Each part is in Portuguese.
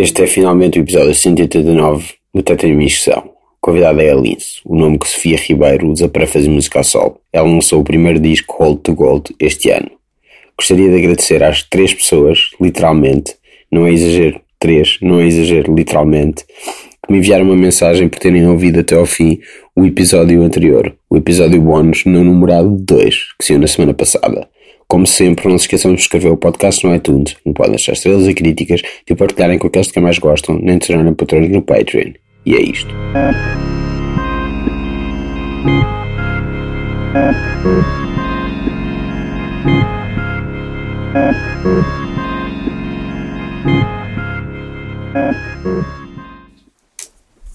Este é finalmente o episódio 189 do Tetramisão. Convidada é a Lince, o nome que Sofia Ribeiro usa para fazer música a solo. Ela lançou o primeiro disco Hold to Gold este ano. Gostaria de agradecer às três pessoas, literalmente, não é exagero, três, não é exagero, literalmente, que me enviaram uma mensagem por terem ouvido até ao fim o episódio anterior, o episódio bónus no numerado 2, que saiu na semana passada. Como sempre, não se esqueçam de subscrever o podcast no iTunes, não podem deixar estrelas e críticas, de partilharem com aqueles que mais gostam, nem de tornarem patrões no Patreon. E é isto.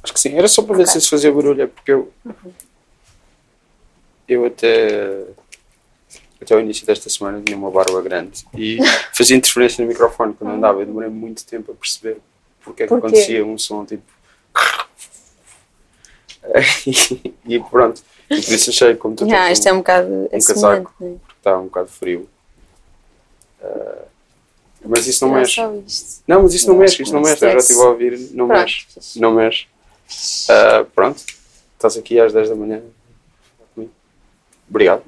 Acho que sim, era só para ver se isso fazia barulho, é porque eu. Eu até. Até o início desta semana tinha uma barba grande e fazia interferência no microfone quando andava. Eu demorei muito tempo a perceber porque é que Porquê? acontecia um som tipo. e pronto. E por isso achei, como tu tens isto é um bocado um assemelhante, casaco. né? porque está um bocado frio. Ah, mas isso não Era mexe. Não, mas isso não Eu mexe, isso não não mexe. Eu já estive a ouvir, não Pronto. mexe. Não mexe. Ah, pronto, estás aqui às 10 da manhã. comigo. Obrigado.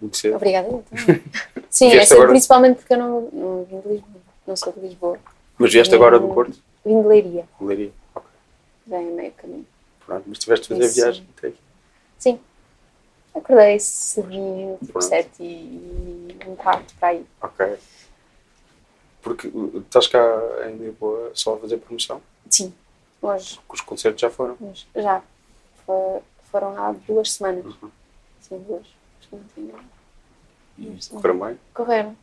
Muito cedo. Obrigada. eu também. Sim, é agora? principalmente porque eu não, não vim de Lisboa. Não sou de Lisboa. Mas vieste agora do Porto? Vim de Leiria. Leiria. Ok. Já é meio caminho. Pronto, mas tiveste de fazer a Isso. viagem até aqui. Sim. Acordei cedinho, tipo sete e um quarto para aí. Ok. Porque uh, estás cá em Lisboa só a fazer promoção? Sim. Hoje, Porque os concertos já foram. hoje já. Foram há duas semanas. Uhum. Sim, duas. E Duas semanas. correram bem. Correram.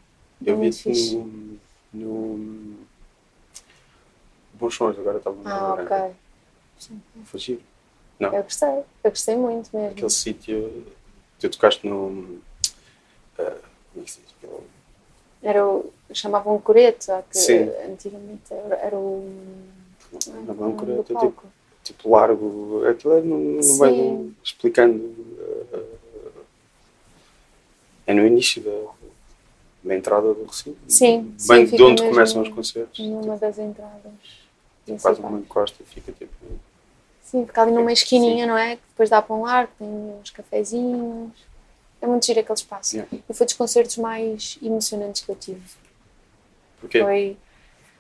Eu muito vi-te no, no. Bons sons, agora estava no Ah, ok. Foi giro. Não. Eu gostei. Eu gostei muito mesmo. Aquele sítio. Tu tocaste no. ah, como é que se diz? Aquele- Era o. chamavam um coreto, que Sim. antigamente era, era o. Não, não, do coreto, é tipo, tipo largo. Aquilo é no, no meio. do- explicando. ah, é no início da, da entrada do recinto. Sim, sim, Bem de fica onde começam os concertos. Numa das entradas. Tipo, quase uma encosta e fica tipo. Sim, fica ali numa Sim. esquininha, não é? Que depois dá para um largo, tem uns cafezinhos. É muito giro aquele espaço. Yeah. E foi dos concertos mais emocionantes que eu tive. Porque Foi.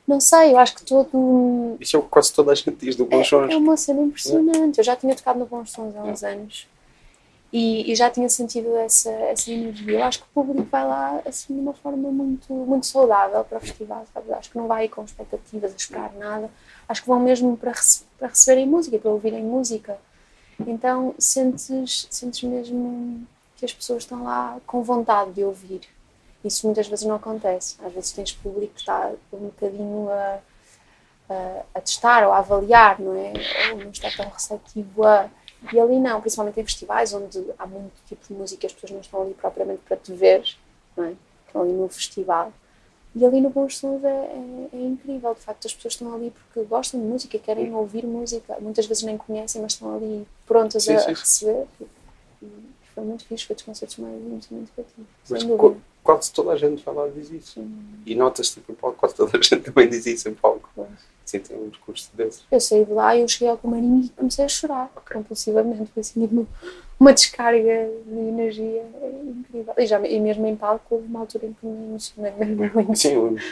Não sei, eu acho que todo. isso é o que quase toda a gente diz do É, Bons Sons. é uma cena impressionante. Eu já tinha tocado no Bons Sons há uns anos e, e já tinha sentido essa, essa energia. Eu acho que o público vai lá assim de uma forma muito, muito saudável para o festival, sabe? Acho que não vai com expectativas a esperar nada. Acho que vão mesmo para, rece- para receberem música, para ouvirem música. Então sentes, sentes mesmo que as pessoas estão lá com vontade de ouvir. Isso muitas vezes não acontece. Às vezes tens público que está um bocadinho a, a, a testar ou a avaliar, não é? Ou não está tão receptivo a. E ali não, principalmente em festivais onde há muito tipo de música as pessoas não estão ali propriamente para te ver, não é? Estão ali no festival. E ali no Bons Sons é, é, é incrível, de facto, as pessoas estão ali porque gostam de música, querem ouvir música, muitas vezes nem conhecem, mas estão ali prontas Sim, a, sim, a receber. E foi muito fixe, foi dos concertos mais que eu tive. Mas qu- quase toda a gente vai lá e diz isso. E notas tipo em palco, quase toda a gente também diz isso em palco. Pois. Sim, tem um discurso desses. Eu saí de lá e eu cheguei ao camarim e comecei a chorar Ok. compulsivamente. Foi assim uma, uma descarga de energia incrível. E, já, e mesmo em palco houve uma altura em que me emocionei mesmo muito. Sim, eu lembro.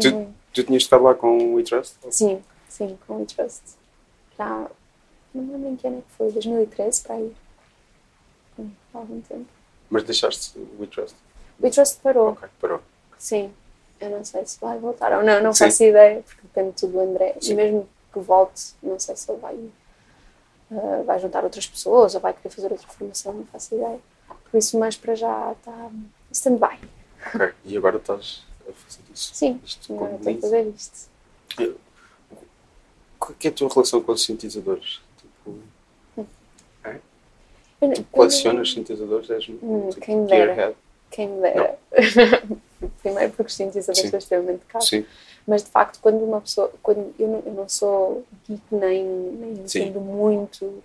Tu-. Tu tinhas estado lá com o We Trust? Sim, sim, com o Trust. Já não me lembro em que ano é que foi, 2013 para aí. Hum, Há algum tempo. Mas deixaste o We Trust? O Trust parou, Ok, parou. sim. Eu não sei se vai voltar ou não, não Sim. faço ideia, porque depende tudo do André. Sim. E mesmo que volte, não sei se ele vai, ah, vai juntar outras pessoas ou vai querer fazer outra formação, não faço ideia. Por isso, mas para já está stand-by. Ok. E agora estás a fazer isso? Sim, Isto agora estou a fazer isto. Qual é é a tua relação com os sintetizadores? Tipo, Eu não- colecionas sintetizadores? És Hum, tipo, quem me dera. Quem me dera. Primeiro porque os Sim. são extremamente caros. Sim. Mas de facto, quando uma pessoa. Quando eu, não, eu não sou geek nem, nem entendo muito,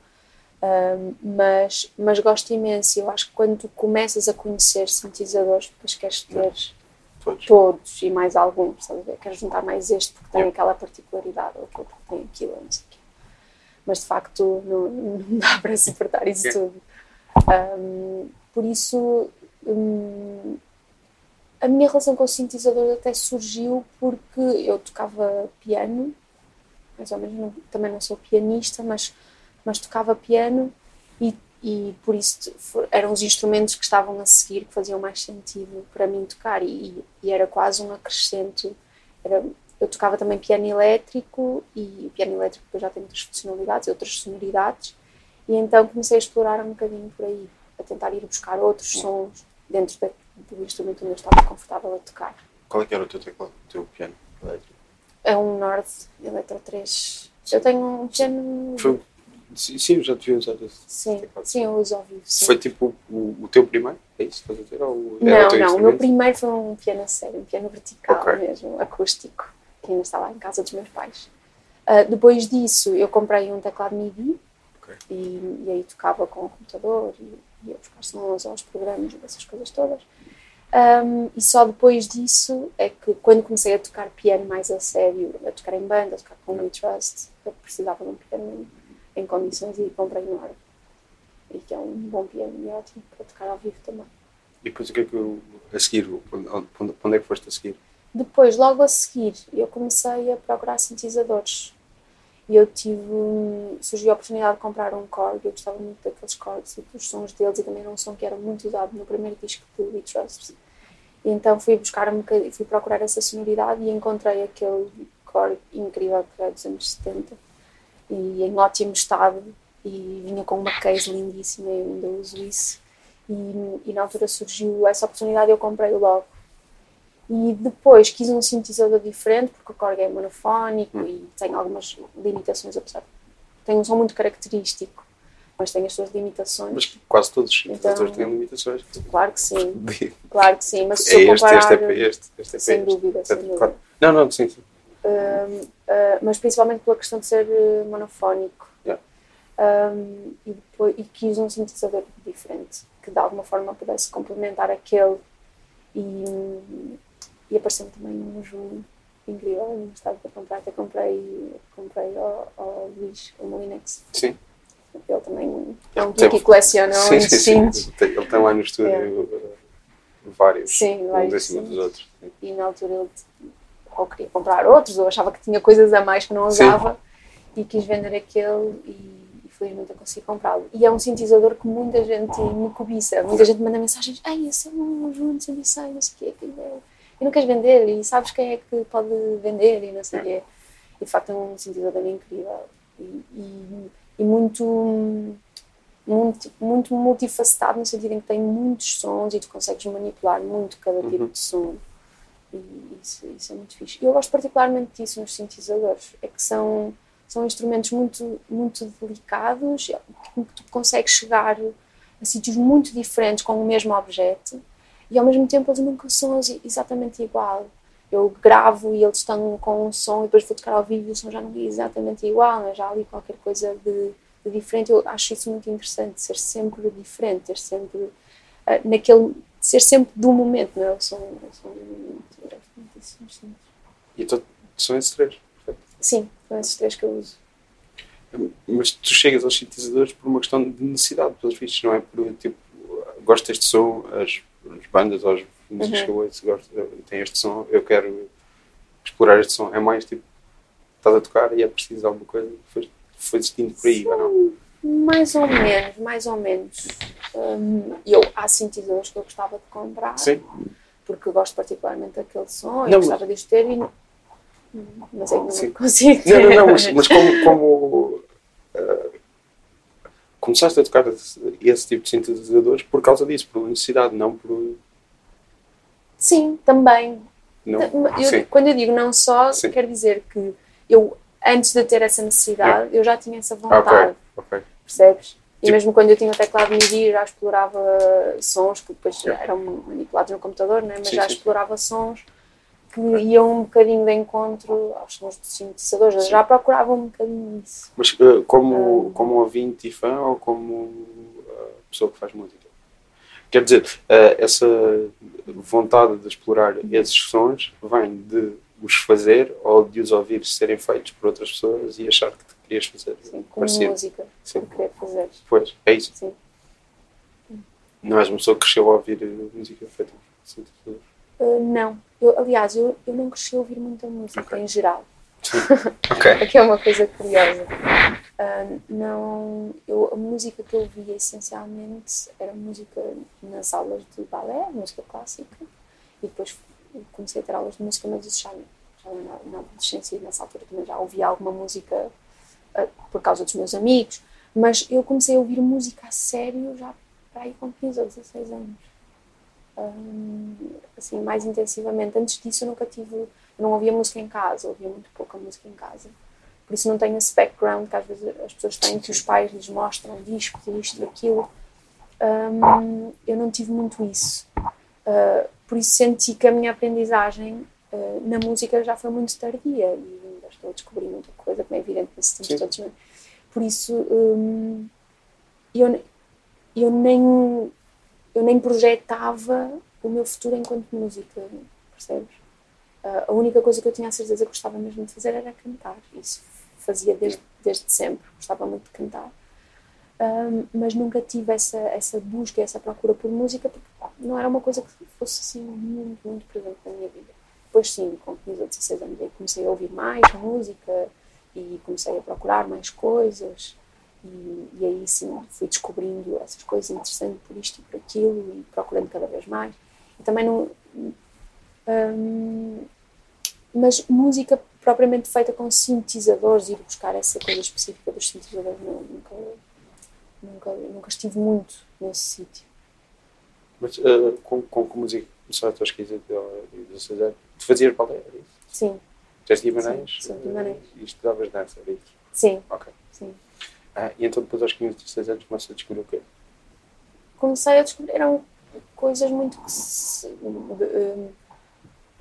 mas, mas gosto imenso. Eu acho que quando tu começas a conhecer sintetizadores, depois queres ter Todos. todos e mais alguns, ver? Quero juntar mais este porque tem aquela particularidade, ou aquele porque tem aquilo, não sei o quê. Mas de facto não, não dá para suportar isso Yeah. tudo. Um, por isso, hum, a minha relação com o sintetizador até surgiu porque eu tocava piano, mais ou menos, não- também não sou pianista, mas, mas tocava piano e, e por isso for- eram os instrumentos que estavam a seguir que faziam mais sentido para mim tocar e, e era quase um acrescento. Era, eu tocava também piano elétrico e o piano elétrico depois já tem outras funcionalidades, outras sonoridades e então comecei a explorar um bocadinho por aí, a tentar ir buscar outros sons dentro da- do instrumento onde eu estava confortável a tocar. Qual é que era o teu teclado, o teu piano elétrico? É um Nord Electro 3. Eu tenho um piano. Foi, sim, sim, já te vi usar esse Sim, teclado. sim, eu uso ao vivo. sim. Foi tipo o, o teu primeiro? É isso que estás a dizer? Ou era o Não, não, o meu primeiro foi um piano a sério, um piano vertical Ok. mesmo, acústico, que ainda está lá em casa dos meus pais. Ah, depois disso, eu comprei um teclado MIDI Ok. e, e aí tocava com o computador e ia buscar sons aos programas e essas coisas todas. Ahm, e só depois disso é que, quando comecei a tocar piano mais a sério, a tocar em banda, a tocar com o We Trust, eu precisava de um piano em condições e comprei um Nord. E que é um bom piano e ótimo para tocar ao vivo também. E depois o que é que eu, a seguir, onde, onde é que foste a seguir? Depois, logo a seguir, eu comecei a procurar sintetizadores. E eu tive. surgiu a oportunidade de comprar um Korg. Eu gostava muito daqueles Korgs e dos sons deles, e também era um som que era muito usado no primeiro disco do We Trust. E então fui buscar um bocadinho, fui procurar essa sonoridade e encontrei aquele Korg incrível que é dos anos 70 e em ótimo estado. E vinha com uma case lindíssima, eu ainda uso isso. E, e na altura surgiu essa oportunidade eu comprei logo. E depois quis um sintetizador diferente, porque o Korg é monofónico e tem algumas limitações, apesar de tem um som muito característico, mas tem as suas limitações. Mas quase todos os sintetizadores Então- têm limitações. Claro que sim, claro que sim, mas se É eu este, comparar... este é para este, este é Sem este. dúvida, Certo, sem dúvida. claro. Não, não, sim, sim. Um, uh, mas principalmente pela questão de ser uh, monofónico. Yeah. Um, e, depois, e quis um sintetizador diferente, que de alguma forma pudesse complementar aquele. E, e apareceu-me também um Juno incrível, eu não estava para comprar, até comprei, comprei ao, ao Luís, o Molinex. Sim. Ele também é um que coleciona sim, sim, sim. instintos. Ele tem- lá no estúdio É. uh, vários, Sim, vários em cima dos outros. Sim. e na altura ele ou queria comprar outros, ou achava que tinha coisas a mais que não Sim. usava e quis vender aquele e, e felizmente eu consegui comprá-lo. E é um sintetizador que muita gente me cobiça, muita gente manda mensagens, ei, esse é um João de 106, não sei o quê, aquilo é... e não queres vender, e sabes quem é que pode vender, e não sei o quê. E de facto é um sintetizador incrível e, e, e muito, muito, muito multifacetado no sentido em que tem muitos sons e tu consegues manipular muito cada tipo de som. E isso, isso é muito fixe. E eu gosto particularmente disso nos sintetizadores, é que são, são instrumentos muito, muito delicados, que tu consegues chegar a sítios muito diferentes com o mesmo objeto e ao mesmo tempo eles nunca são ex- exatamente igual. Eu gravo e eles estão com um som e depois vou tocar ao vivo e o som já não é exatamente igual, mas já há ali qualquer coisa de, de diferente. Eu acho isso muito interessante, ser sempre diferente, ter sempre ah, naquele ser sempre do momento, não é? Do momento. Eu gosto muito sons. E então, são esses três. Sim, são esses três que eu uso. Mas tu chegas aos sintetizadores por uma questão de necessidade, pelos vistos, não é por tipo, gosto deste som, as, as bandas ou as músicas Uhum. que eu ouço gostam, têm este som, eu quero explorar este som. É mais tipo, estás a tocar e é preciso alguma coisa, foi, foi destino por aí, ou não? Mais ou menos, mais ou menos. Hum, eu, há sintetizadores que eu gostava de comprar, Sim, porque eu gosto particularmente daquele som Não, gostava de os ter, e, mas é que não consigo não, não, não, mas, mas como, como começaste a tocar esse, tipo de sintetizadores por causa disso, por necessidade, não por. Sim, também. Não, Eu- sim. quando eu digo não só, Sim. quer dizer que eu, antes de ter essa necessidade, eu já tinha essa vontade. ok, ok. percebes? E Tipo- mesmo quando eu tinha o teclado MIDI, já explorava sons que depois eram manipulados no computador, né? mas Sim, já sim. explorava sons que iam um bocadinho de encontro aos sons dos sintetizadores. Já procurava um bocadinho isso. Mas ah, como, Ah. como ouvinte e fã ou como ah, pessoa que faz música? Quer dizer, eh, essa vontade de explorar esses sons vem de os fazer ou de os ouvir serem feitos por outras pessoas e achar que querias fazer. Sim, como Parecido. música, Sim. querer fazer. Pois, é isso. Sim. Não és uma pessoa que cresceu a ouvir eh, música feita por sintetizadores. Uh, não, eu, aliás, eu, eu não cresci a ouvir muita música Ok. em geral. Ok. Aqui é uma coisa curiosa. Ah, não, eu, a música que eu ouvia essencialmente era música nas aulas de balé, música clássica, e depois comecei a ter aulas de música, mas isso já, já na, na adolescência e nessa altura também já ouvia alguma música ah, por causa dos meus amigos, mas eu comecei a ouvir música a sério já para aí com 15 ou 16 anos. Assim, mais intensivamente. Antes disso eu nunca tive, não ouvia música em casa, ouvia muito pouca música em casa. Por isso não tenho esse background que às vezes as pessoas têm, que os pais lhes mostram discos, isto, aquilo. Hum, eu não tive muito isso. Uh, por isso senti que a minha aprendizagem uh, na música já foi muito tardia e ainda estou a descobrir muita coisa, como é evidente nesses tempos todos. é? Por isso hum, eu, eu nem eu nem projetava o meu futuro enquanto música, percebes? Ah, a única coisa que eu tinha a certeza que gostava mesmo de fazer era cantar. Isso fazia desde, desde sempre, gostava muito de cantar. Ahm, mas nunca tive essa, essa busca, essa procura por música, porque não era uma coisa que fosse assim muito, muito presente na minha vida. Depois sim, com 15 ou 16 anos, comecei a ouvir mais música e comecei a procurar mais coisas. E, e aí sim fui descobrindo essas coisas interessantes por isto e por aquilo e procurando cada vez mais. E também não. hum, mas música propriamente feita com sintetizadores, ir buscar essa coisa específica dos sintetizadores, não, nunca, nunca, nunca estive muito nesse sítio. Mas eh, com, com que música começaste aos 15 e 16 anos? Tu fazias balé, era isso? Sim, Tu és de Guimarães? Sim, sim, de Guimarães. eh, E estudavas dança, era isso? sim, Ok. sim. Ah, e então depois aos 15 e 16 anos começaste a descobrir o quê? comecei a descobrir eram coisas muito que se- de-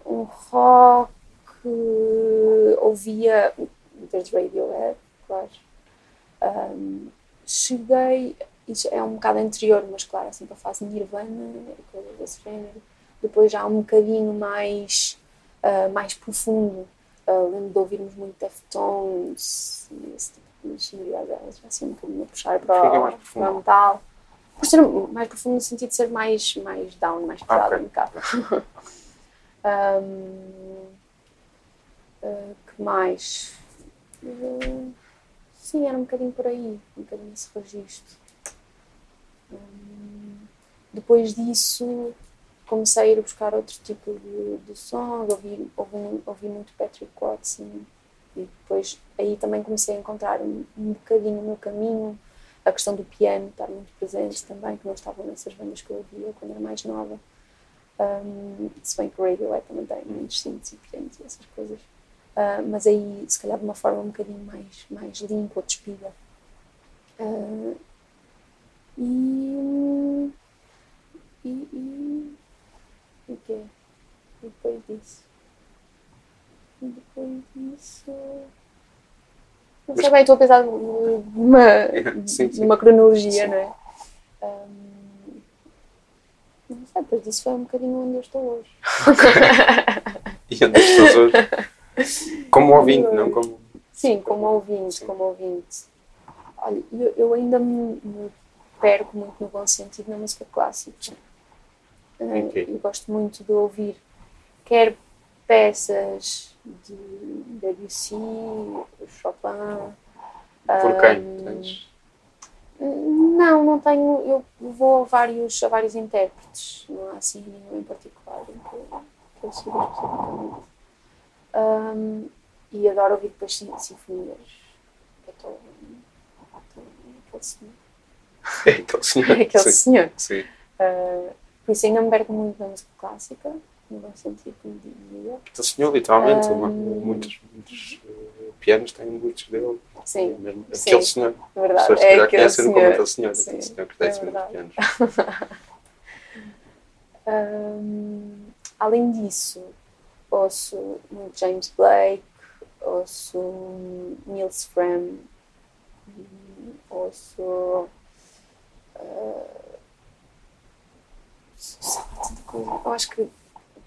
um rock ouvia desde Radiohead claro. Um, cheguei isso é um bocado anterior mas claro assim para a fase Nirvana coisas desse género. Depois já um bocadinho mais ah, mais profundo. Ah, lembro de ouvirmos muito Deftones esse tipo sonoridades já assim um bocadinho a puxar para, o- metal por ser mais profundo no sentido de ser mais, mais down, mais pesado ok. um bocado. Ahm, ah, que mais? Ah, sim, era um bocadinho por aí, um bocadinho esse registro. Ahm, depois disso comecei a ir buscar outro tipo de, de sons, ouvi, ouvi, ouvi muito Patrick Watson e depois aí também comecei a encontrar um, um bocadinho no caminho a questão do piano estar muito presente também, que não estavam nessas bandas que eu ouvia quando era mais nova. Um, se bem que o Radiohead também tem muitos sintes e potentes e essas coisas. Ah, mas aí, se calhar, de uma forma um bocadinho mais, mais limpa ou despida. Ah, e. E. E. E o quê? E depois disso? E depois disso. Não sei bem, estou a pensar numa, Sim, sim. numa cronologia, Sim. não é? Ahm, não sei, depois disso foi um bocadinho onde eu estou hoje. E onde estás hoje? Como ouvinte, não como. Sim, como ouvinte, como ouvinte. Olha, eu, eu ainda me, me perco muito no bom sentido na música clássica. Eh, Ok. Eu gosto muito de ouvir quer peças de Debussy, Chopin. Por quem? Tens? Não, não tenho. Eu vou a vários, a vários intérpretes, não há assim nenhum em particular em que eu, que eu siga especificamente. Ahm, e adoro ouvir depois sim, sinfonias. Beethoven, aquele senhor. É aquele senhor. Aquele Sim. senhor. Sim. Ah, por isso ainda me perco muito na música clássica, no bom sentido, como dizia. Aquele senhor, literalmente. Uma- muitos muitos eh, pianos têm muitos dele. Sim, É mesmo, sim. aquele senhor. É verdade, As pessoas é aquele conhecem-no como senhor. aquele senhor. Sim, Aquele senhor que é tem muitos verdade. pianos. Ahm, além disso, ouço muito James Blake, ouço Niels Fram, ouço. coisa. Eu acho que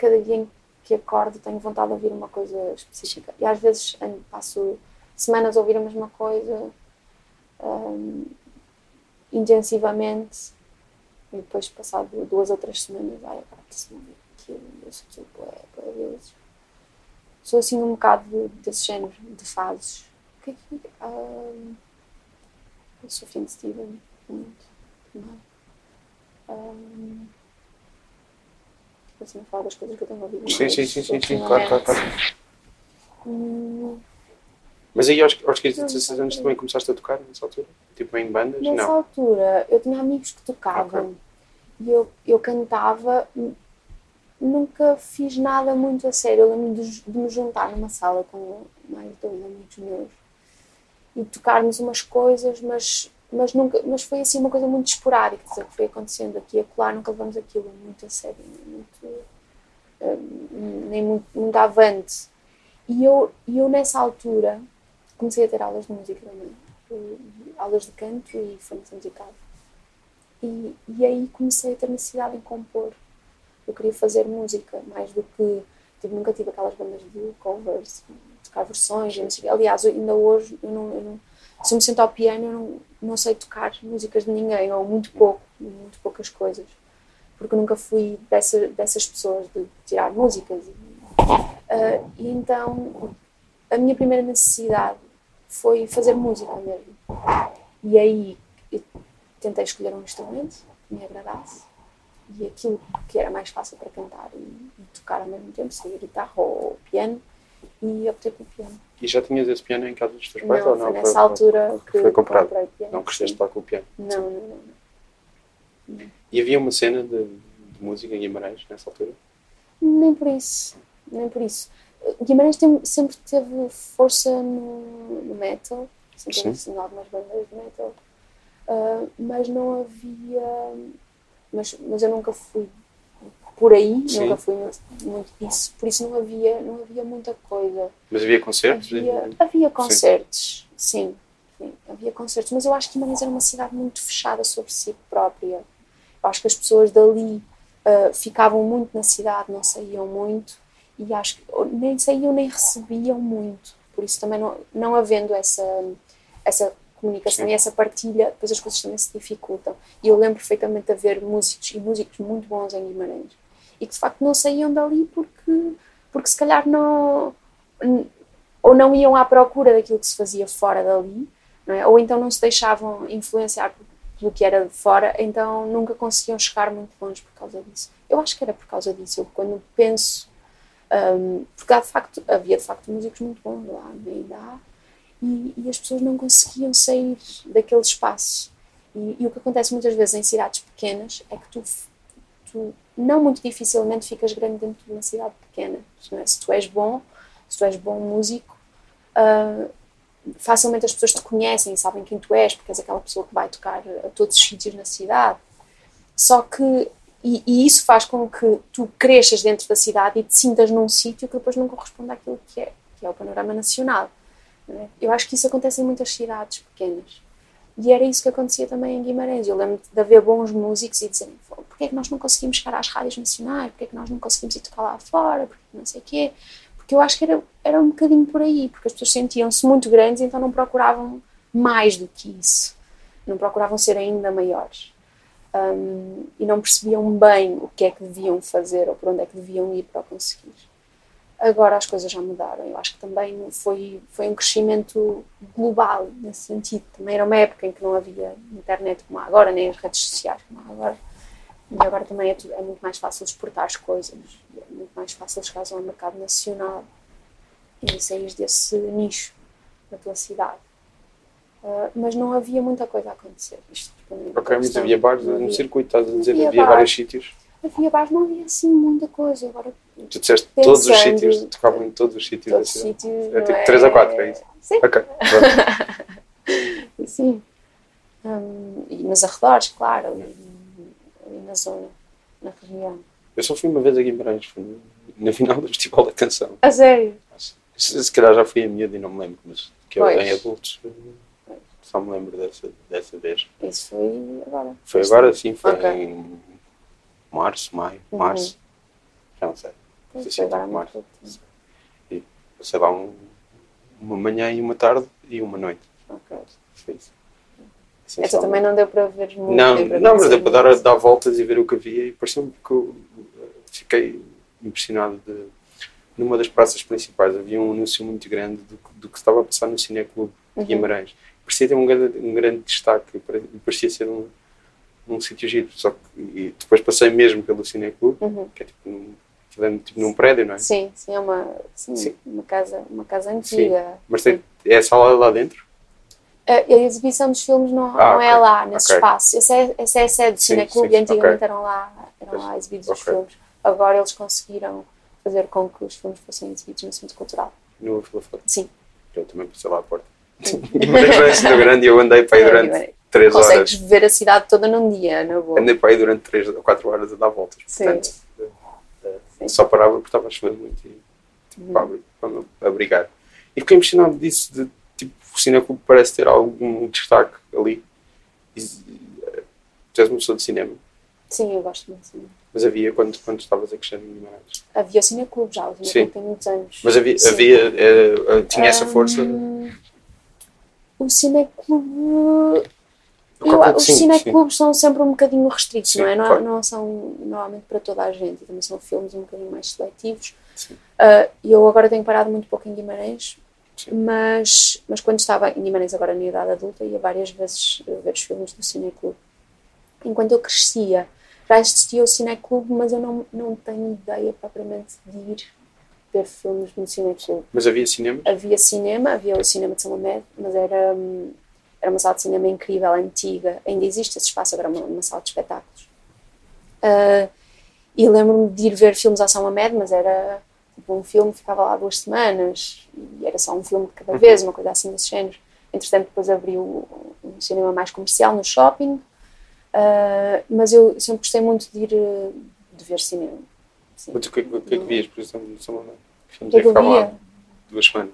cada dia em que acordo tenho vontade de ouvir uma coisa específica. E às vezes passo semanas a ouvir a mesma coisa hum, intensivamente e depois passado duas ou três semanas, ai, agora preciso ouvir aquilo, isso, aquilo, bué, bué vezes. Sou assim um bocado de- desse género, de fases. O que é que... hum, eu sou fim de Steven, muito, também. Das coisas que eu tenho ouvido Sim, sim, sim, sim, sim, claro, claro, claro. Hum, Mas aí aos, aos 15, Não, 16 não anos também começaste a tocar nessa altura? Tipo em bandas? Nessa Não. altura, eu tinha amigos que tocavam Ok. e eu, eu cantava, nunca fiz nada muito a sério. Eu lembro de, de me juntar numa sala com mais dois amigos meus e tocarmos umas coisas, mas, mas, nunca, mas foi assim uma coisa muito esporádica, que foi acontecendo aqui e acolá, nunca levamos aquilo muito a sério, muito, eh, nem muito, muito avante. E eu, e eu nessa altura comecei a ter aulas de música também, e- aulas de canto e formação musical. E, e aí comecei a ter necessidade em compor. Eu queria fazer música, mais do que. Tipo, nunca tive aquelas bandas de covers, tocar versões. Aliás, ainda hoje, eu não, eu não- se eu me sento ao piano, eu não, não sei tocar músicas de ninguém, ou muito pouco, muito poucas coisas. Porque nunca fui dessa, dessas pessoas de tirar músicas. Ah, e então, a minha primeira necessidade foi fazer música mesmo. E aí eu tentei escolher um instrumento que me agradasse e aquilo que era mais fácil para cantar e, e tocar ao mesmo tempo, seria guitarra ou piano, e optei pelo piano. E já tinhas esse piano em casa dos teus pais Não, ou não? foi nessa altura que foi comprado. Não cresceste lá com o piano. Não, não, não. não. E havia uma cena de, de música em Guimarães nessa altura? Nem por isso, nem por isso. Guimarães tem- sempre teve força no, no metal, sempre teve Sim. assim, algumas bandas de metal, Ah, mas não havia. Mas, mas eu nunca fui por aí, Sim. nunca fui muito, muito disso, por isso não havia, não havia muita coisa. Mas havia concertos? Havia, havia concertos, sim. sim, havia concertos, mas eu acho que Guimarães era uma cidade muito fechada sobre si própria. Eu acho que as pessoas dali ah, ficavam muito na cidade, não saíam muito e acho que nem saíam nem recebiam muito. Por isso também não, não havendo essa, essa comunicação Sim. e essa partilha, depois as coisas também se dificultam. E eu lembro perfeitamente de haver músicos e músicos muito bons em Guimarães e que de facto não saíam dali porque, porque se calhar não ou não iam à procura daquilo que se fazia fora dali, é? ou então não se deixavam influenciar pelo que era de fora, então nunca conseguiam chegar muito longe por causa disso. Eu acho que era por causa disso. Eu, quando penso, hum, porque há de facto, havia de facto músicos muito bons lá, ainda há, e, e as pessoas não conseguiam sair daquele espaço. E, e o que acontece muitas vezes em cidades pequenas é que tu, tu não muito dificilmente ficas grande dentro de uma cidade pequena. é? Se tu és bom, se tu és bom músico, ah, facilmente as pessoas te conhecem, sabem quem tu és, porque és aquela pessoa que vai tocar a todos os sítios na cidade. Só que, e, e isso faz com que tu cresças dentro da cidade e te sintas num sítio que depois não corresponde àquilo que é, que é o panorama nacional. é? Eu acho que isso acontece em muitas cidades pequenas. E era isso que acontecia também em Guimarães. Eu lembro de haver bons músicos e dizerem porquê é que nós não conseguimos chegar às rádios nacionais, porquê é que nós não conseguimos ir tocar lá fora, porque não sei o quê. Porque eu acho que era, era um bocadinho por aí, porque as pessoas sentiam-se muito grandes, então não procuravam mais do que isso. Não procuravam ser ainda maiores. Hum, e não percebiam bem o que é que deviam fazer ou por onde é que deviam ir para conseguir. Agora as coisas já mudaram. Eu acho que também foi, foi um crescimento global nesse sentido. Também era uma época em que não havia internet como há agora, nem as redes sociais como há agora. E agora também é, tudo- é muito mais fácil exportar as coisas, é muito mais fácil chegar ao mercado nacional e sair desse nicho da tua cidade. Ah, mas não havia muita coisa a acontecer. Isto à Ok, mas havia bares no circuito, estás a dizer, Havia havia vários sítios. Havia bares, não havia assim muita coisa. Agora, Tu disseste todos os Pensando- sítios, tocavam em todos os sítios todos os cidade. sítios. É tipo 3 a 4, é isso? Sim, Ok, pronto. sim. Hum, e nos arredores, claro, ali, ali na zona, na região. Eu só fui uma vez a Guimarães, foi no- na final do Festival da Canção. A sério? Se, se calhar já fui a miúdo e não me lembro, mas que eu em adultos só me lembro dessa, dessa vez. Isso foi agora. Foi agora sim, foi Ok. em março, maio, Uhum. março. Já não sei. Agora há tipo, muito março. E sei lá, um- uma manhã e uma tarde e uma noite. Ok. Foi isso. Essa também não deu para ver muito. Não, para não, mas deu para dar, dar voltas e ver o que havia e pareceu-me que eu eh, fiquei impressionado de numa das praças principais havia um anúncio muito grande do, do que estava a passar no Cineclube de Uhum. Guimarães. Parecia ter um grande, um grande destaque, pare- parecia ser um, um sítio giro. Só que e depois passei mesmo pelo Cineclube, Uhum. que é tipo num, tipo num prédio, não é? Sim, sim, é uma, sim, Sim. uma, casa, uma casa antiga. Mas tem, é a sala lá dentro? A, a exibição dos filmes não, Ah, não é lá, nesse ok. espaço. Essa é, essa é a sede do Sim, Cineclube sim, antigamente ok. eram lá, eram lá exibidos os filmes. Agora eles conseguiram fazer com que os filmes fossem exibidos no Centro Cultural. No Vila Flor. Sim. Eu também passei lá à porta. Não é tão grande e eu andei para aí durante. 3 horas. Consegues ver a cidade toda num dia, na boa. Andei para aí durante 3 ou 4 horas a dar voltas. Sim. Portanto, Sim. só parava porque estava a chover muito e tipo, para me abrigar. E fiquei impressionado disso, de tipo, o Cineclube parece ter algum destaque ali. E, Tu és uma pessoa de cinema, Sim, eu gosto muito. Sim. mas havia quando, quando estavas a crescer em Guimarães. Havia o Cineclube já, o. Cineclube tem muitos anos. Mas havia, Sim. havia eh, eh, tinha essa força. O Cineclube. Calculo que os cineclubes são sempre um bocadinho restritos, Sim, não é? Não, claro. não são normalmente para toda a gente, e também são filmes um bocadinho mais seletivos. E eu agora tenho parado muito pouco em Guimarães, Sim. mas, mas quando estava em Guimarães, agora na idade adulta, ia várias vezes eh, ver os filmes do Cineclube. Enquanto eu crescia, já existia o Cineclube, mas eu não, não tenho ideia propriamente de ir ver filmes no Cineclube Mas havia cinema? havia cinema, havia o cinema de São Mamed, mas era, hum, era uma sala de cinema incrível, antiga. Ainda existe esse espaço, agora é uma, uma sala de espetáculos. Ah, e lembro-me de ir ver filmes à São Mamed, mas era tipo um filme que ficava lá duas semanas e era só um filme de cada vez, uma coisa assim desse género. Entretanto, depois abriu um cinema mais comercial no shopping, Ah, mas eu sempre gostei muito de ir eh, de ver cinema. Mas o que, é que vias, por exemplo, no São O filmes que é que eu via? duas semanas?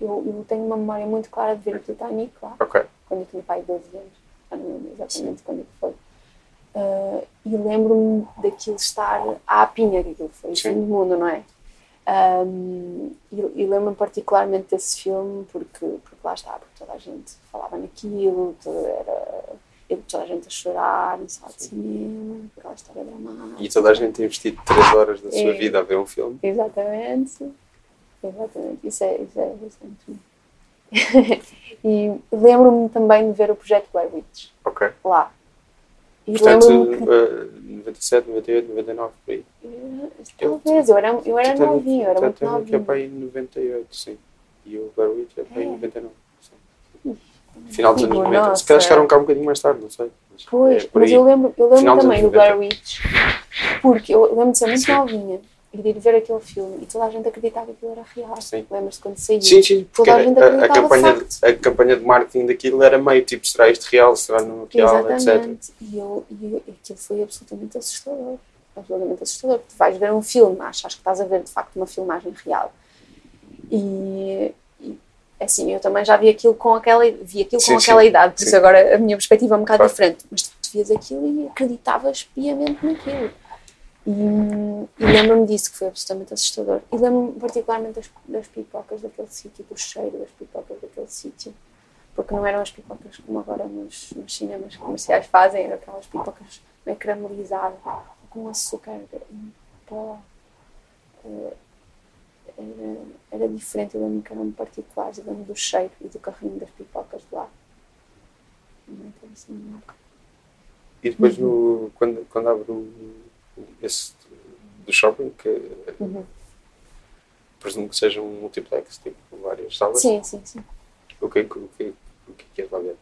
Eu, eu tenho uma memória muito clara de ver o Titanic lá. Ok. quando eu tinha pai 12 anos, já não lembro exatamente quando é que foi. Ah, e lembro-me daquilo estar à pinha, que aquilo foi o fim do mundo, não é? Ahm, e e lembro-me particularmente desse filme porque, porque lá está, porque toda a gente falava naquilo, toda, era, toda a gente a chorar na sala de cinema, aquela história dramática. E toda a gente tem investido 3 horas da sua É. vida a ver um filme. Exatamente. Exatamente. Isso é, isso é, é e lembro-me também de ver o projeto Blair Witch Ok. lá. E Portanto, lembro-me que eh, 97, 98, 99, por aí. Talvez, eu era, eu era novinho, eu era muito Titanic é novinho. para aí em 98, sim. E o Blair Witch é para aí em É. 99. Sim. Final dos anos Tipo, 90. Se calhar chegaram cá um bocadinho mais tarde, não sei. Mas Pois, é mas eu lembro, eu lembro também do Blair 90. Witch, porque eu lembro de ser muito Sim. novinha e de ir ver aquele filme e toda a gente acreditava que aquilo era real. Sim. Lembras-te quando saiu? Sim, sim, porque Toda a gente a, a campanha, facto. a campanha de marketing daquilo era meio tipo, será isto real, será não real, etc. Exatamente. E, eu, e eu- aquilo foi absolutamente assustador. Absolutamente assustador. Porque tu vais ver um filme, achas que estás a ver de facto uma filmagem real. E, e, assim, eu também já vi aquilo com aquela, vi aquilo Sim, com sim. aquela idade, por Sim. isso agora a minha perspectiva é um bocado Claro. diferente. Mas tu, tu vias aquilo e acreditavas piamente naquilo. E, e lembro-me disso, que foi absolutamente assustador. E lembro-me particularmente das, das pipocas daquele sítio, do cheiro das pipocas daquele sítio porque não eram as pipocas como agora nos, nos cinemas comerciais fazem, eram aquelas pipocas meio caramelizadas, com açúcar em pó. Eh, Era, era diferente, eu lembro que eram particulares, eu lembro do cheiro e do carrinho das pipocas de lá. Não tenho assim memória. E depois, no, quando, quando abre o, esse do shopping, que Uhum. presumo que seja um multiplex, tipo várias salas, Sim, sim, sim. o que, o que, o que, o que queres lá ver?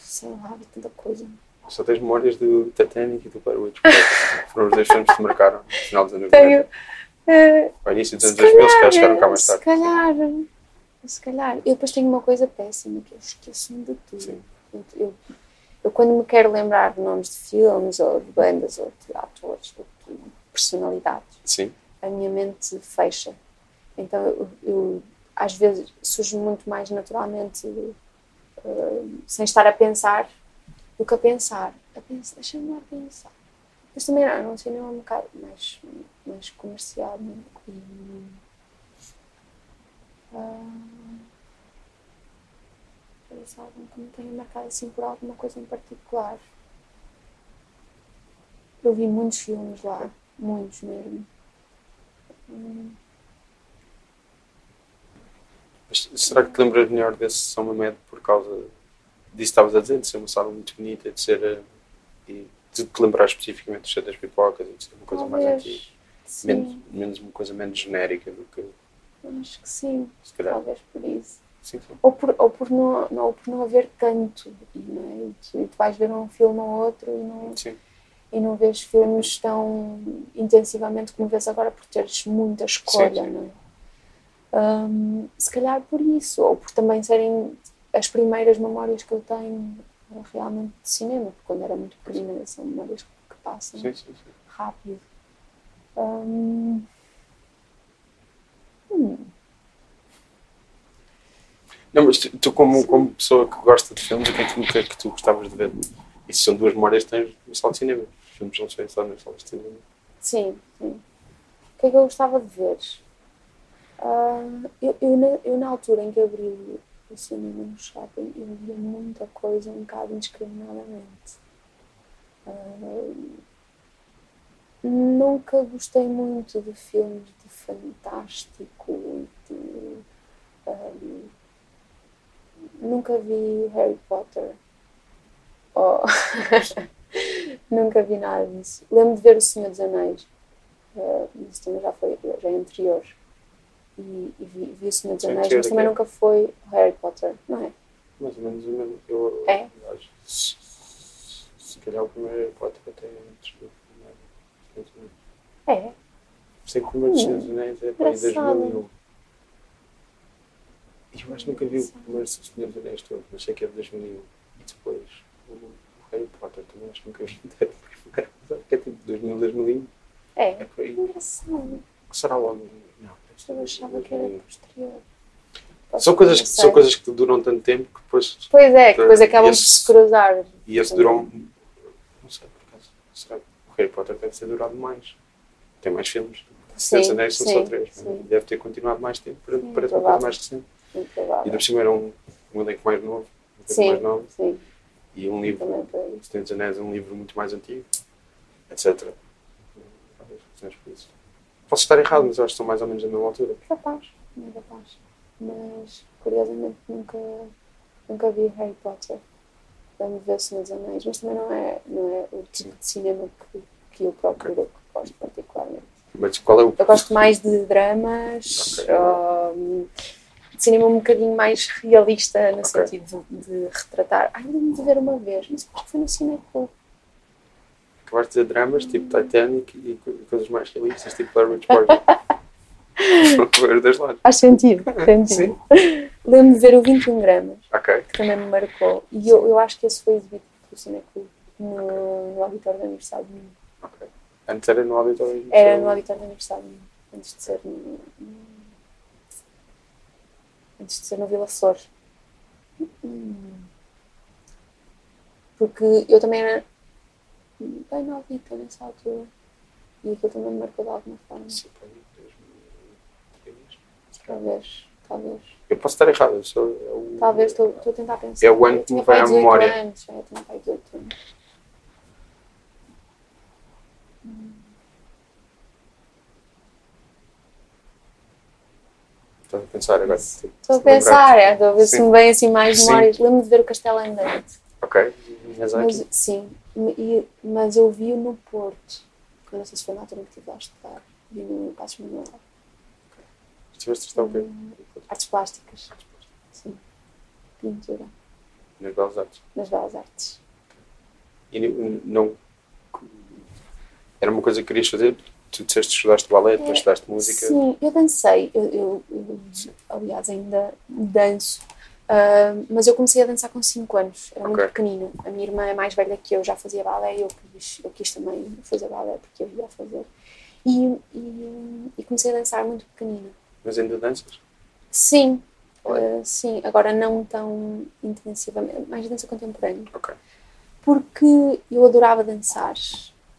Sei lá, vi tanta coisa. Só tens memórias do Titanic e do Blair Witch, porque foram os dois filmes que te marcaram no final dos anos 90. Tenho. eh, Ao início dos Se anos 2000, se calhar chegaram cá mais se tarde. calhar, se calhar. Eu depois tenho uma coisa péssima, que eu esqueço-me de tudo. Sim. Portanto, Eu, eu, quando me quero lembrar de nomes de filmes, ou de bandas, ou de atores, ou de personalidades, Sim, a minha mente fecha. Então, eu, eu, às vezes, surge muito mais naturalmente, eh, sem estar a pensar, do que a pensar. a pensar, deixa-me lá pensar. Mas também era um cinema um bocado mais, mais comercial, né? E, ah, talvez algum que me tenha marcado assim por alguma coisa em particular. Eu vi muitos filmes lá, muitos mesmo. Hum, Mas será que te lembras melhor desse São Mamed por causa disso que estavas a dizer, de ser uma sala muito bonita, de ser. eh, e de te lembrar especificamente do cheiro das pipocas e de ser uma coisa mais talvez, antiga? Sim, Menos, menos uma coisa menos genérica do que. acho que sim, talvez por isso. Sim, sim. Ou por, ou por, não, não, ou por não haver tanto, e, não é? e, tu, e tu vais ver um filme ou outro e não, sim. e não vês filmes tão intensivamente como vês agora por teres muita escolha, não é? Hum, se calhar por isso, ou por também serem as primeiras memórias que eu tenho realmente de cinema, porque quando era muito pequenina são memórias que passam rápido. Hum, hum, Não, mas tu, tu como, como pessoa que gosta de filmes, o que é que, que é que tu gostavas de ver? Isso são duas memórias que tens no sala de cinema. Os filmes não sei só nas salas de cinema. Sim, sim. O que é que eu gostava de ver? Ah, eu, eu, na, eu, na altura em que abri o, cinema no shopping, eu via muita coisa um bocado indiscriminadamente. Ah, nunca gostei muito de filmes de fantástico e de. ah, nunca vi Harry Potter. Oh. nunca vi nada disso. Lembro de ver O Senhor dos Anéis. Uh, isso também já foi já é anterior. E, e vi, vi O Senhor dos Anéis, mas também nunca foi Harry Potter, não é? Mais ou menos o mesmo. Eu, É? acho. Se, calhar o primeiro Harry Potter até antes do primeiro. Dos. É. Sei que o primeiro Hum, Senhor dos Anéis é para aí engraçado. 2001. Eu acho que nunca vi o primeiro Senhor dos Anéis todo, mas sei que é de 2001. E depois o, o Harry Potter também acho que nunca vi inteiro. Acho que é tipo 2000, 2001. É. É por aí. Engraçado. Que será logo? Não, Eu achava que era 2001. posterior. São coisas, que, são coisas que duram tanto tempo que depois. Pois é, que depois acabam esse- se cruzar. E esse durou. Não sei, por acaso. Será que o Harry Potter deve ter durado mais? Tem mais filmes. Os Sim, Anéis são só três. sim. Deve ter continuado mais tempo para, Sim, para ter uma coisa mais recente. Muito E provável. ainda por cima era um, um elenco mais novo. Um Sim, mais novo. sim. E um livro. Dos Anéis é um livro muito mais antigo. Etc. Razões por isso. Posso estar errado, mas eu acho que são mais ou menos da mesma altura. Capaz, não é capaz. Mas, curiosamente, nunca, nunca vi Harry Potter. De ver O Senhor dos Anéis, mas também não é, não é o tipo de cinema que, que eu procuro, que gosto particularmente. Mas qual é o. Eu gosto mais de dramas, Ok. hum, cinema um bocadinho mais realista, no Ok. sentido de, retratar. Ai, lembro de ver uma vez, mas acho que foi no Cineclub. Acabaste de dizer dramas tipo Titanic e co- coisas mais realistas, tipo dois lados. Faz sentido, sentido. Lembro de ver o 21 gramas. Ok. que também me marcou. E eu, eu acho que esse foi exibido pelo Cineclube no, no auditório da Universidade de Minho. ok. Antes era no auditório. Era no auditório da Universidade de Minho, antes de ser no, no- antes de ser no Vila. Hum. Porque eu também era bem novita nessa altura. E aquilo também me marcou de alguma forma. Sim, pá, 2003. Talvez, talvez. Eu posso estar errado. Eu sou, é o- Talvez, estou a tentar pensar. É o ano Eu que me vai à 18 memória. Anos, eu tinha pai 18 anos. Estás a pensar agora. Estou a pensar, é, estou a ver se me vem assim mais memórias. Lembro-me de ver o Castelo Andante. Ok. Miyazaki. Mas, sim, e- mas eu vi-o no Porto. que eu não sei se foi na altura que estive lá a estudar. Vi no Passos Manuel. Estiveste a estudar o quê? Artes plásticas. Sim. Pintura. Nas Belas Artes. Nas Belas Artes. E não. Era uma coisa que querias fazer? Tu disseste que estudaste balé, depois estudaste música. Sim, eu dancei. Eu, eu- eu, aliás, ainda danço. Ah, mas eu comecei a dançar com 5 anos. Era muito Ok. pequenina. A minha irmã é mais velha que eu, já fazia balé. Eu quis, eu quis também fazer balé porque eu ia fazer. E, e, e comecei a dançar muito pequenina. Mas ainda danças? Sim, ah, sim. Agora não tão intensivamente. Mais dança contemporânea. Ok. porque eu adorava dançar,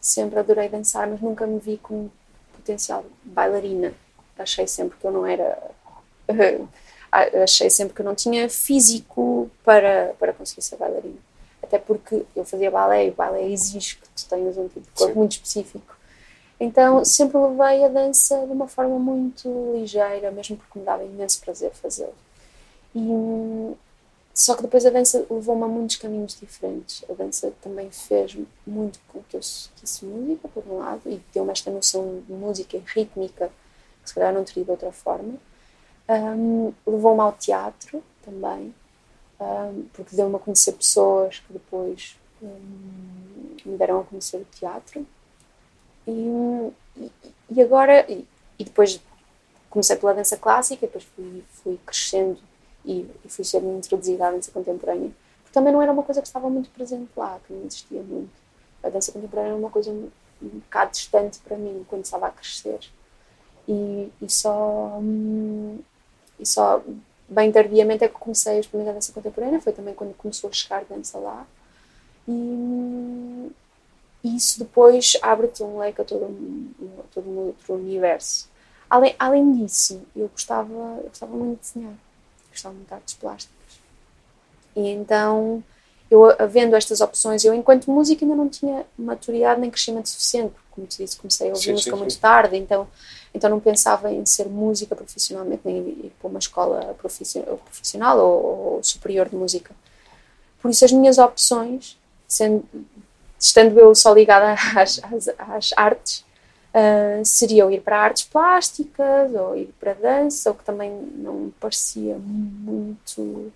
sempre adorei dançar, mas nunca me vi com potencial bailarina. Achei sempre que eu não era. achei sempre que eu não tinha físico para, para conseguir ser bailarina. Até porque eu fazia balé e o balé exige que tu tenhas um tipo de corpo Sim. muito específico. Então sempre levei a dança de uma forma muito ligeira, mesmo porque me dava imenso prazer fazê-lo. E, só que depois a dança levou-me a muitos caminhos diferentes. A dança também fez muito com que eu seguisse música, por um lado, e deu-me esta noção de música rítmica, que se calhar não teria de outra forma. Um, levou-me ao teatro também, um, porque deu-me a conhecer pessoas que depois um, me deram a conhecer o teatro. E, e agora, e, e depois comecei pela dança clássica, depois fui, fui crescendo e, e fui ser introduzida à dança contemporânea, porque também não era uma coisa que estava muito presente lá, que não existia muito. A dança contemporânea era uma coisa um, um bocado distante para mim quando estava a crescer. E, e só. hum, e só bem tardiamente é que comecei a experimentar dança contemporânea, foi também quando começou a chegar dança lá. E, isso depois abre-te um leque a todo um, todo um outro universo. Além, além disso, eu gostava, eu gostava muito de desenhar, muito de artes plásticas. E então, eu havendo estas opções, eu enquanto música ainda não tinha maturidade nem crescimento suficiente, porque, como te disse, comecei a ouvir Sim, música sim, muito sim. tarde, então, então não pensava em ser música profissionalmente, nem ir para uma escola profissi- profissional ou, ou superior de música. Por isso, as minhas opções, sendo, estando eu só ligada às, às, às artes, ah, seria eu ir para artes plásticas ou ir para dança, o que também não me parecia muito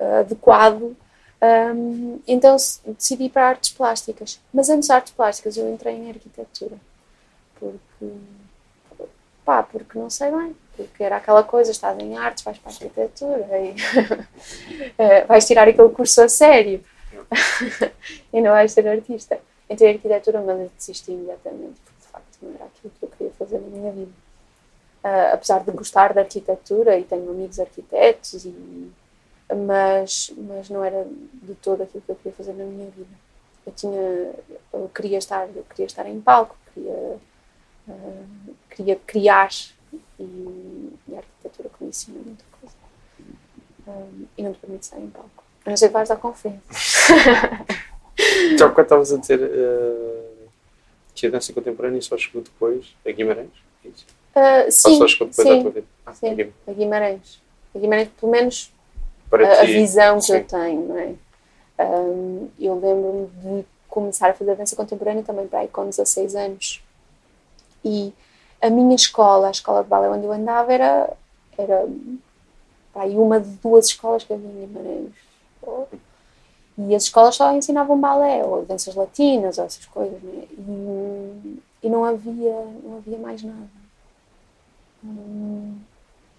ah, adequado. Ahm, então se- decidi ir para artes plásticas. Mas antes de artes plásticas eu entrei em arquitetura. Porque, pá, porque não sei bem. Porque era aquela coisa, estás em artes, vais para a arquitetura e eh, vais tirar aquele curso a sério e não vais ser artista. Entrei em arquitetura, mas desisti imediatamente, não era aquilo que eu queria fazer na minha vida. Ah, apesar de gostar de arquitetura e tenho amigos arquitetos, e, mas, mas não era de todo aquilo que eu queria fazer na minha vida. Eu tinha, eu queria estar, eu queria estar em palco, queria, ah, queria criar e, e a arquitetura condiciona muita coisa. Ah, e não te permite estar em palco. A não ser que vais dar conferência. Já quando estavas a dizer eh, que a dança contemporânea só chegou depois a Guimarães? Ou sim, só chegou depois à sim, tua vida? Ah, sim, a Guimarães. A Guimarães, pelo menos a, a visão que sim. eu tenho, não é? Um, eu lembro-me de começar a fazer dança contemporânea também para aí com 16 anos. E a minha escola, a escola de balé onde eu andava, era, era para aí uma de duas escolas que havia em Guimarães. E as escolas só ensinavam balé, ou danças latinas, ou essas coisas, não é? E, e não, havia, não havia mais nada. Hum,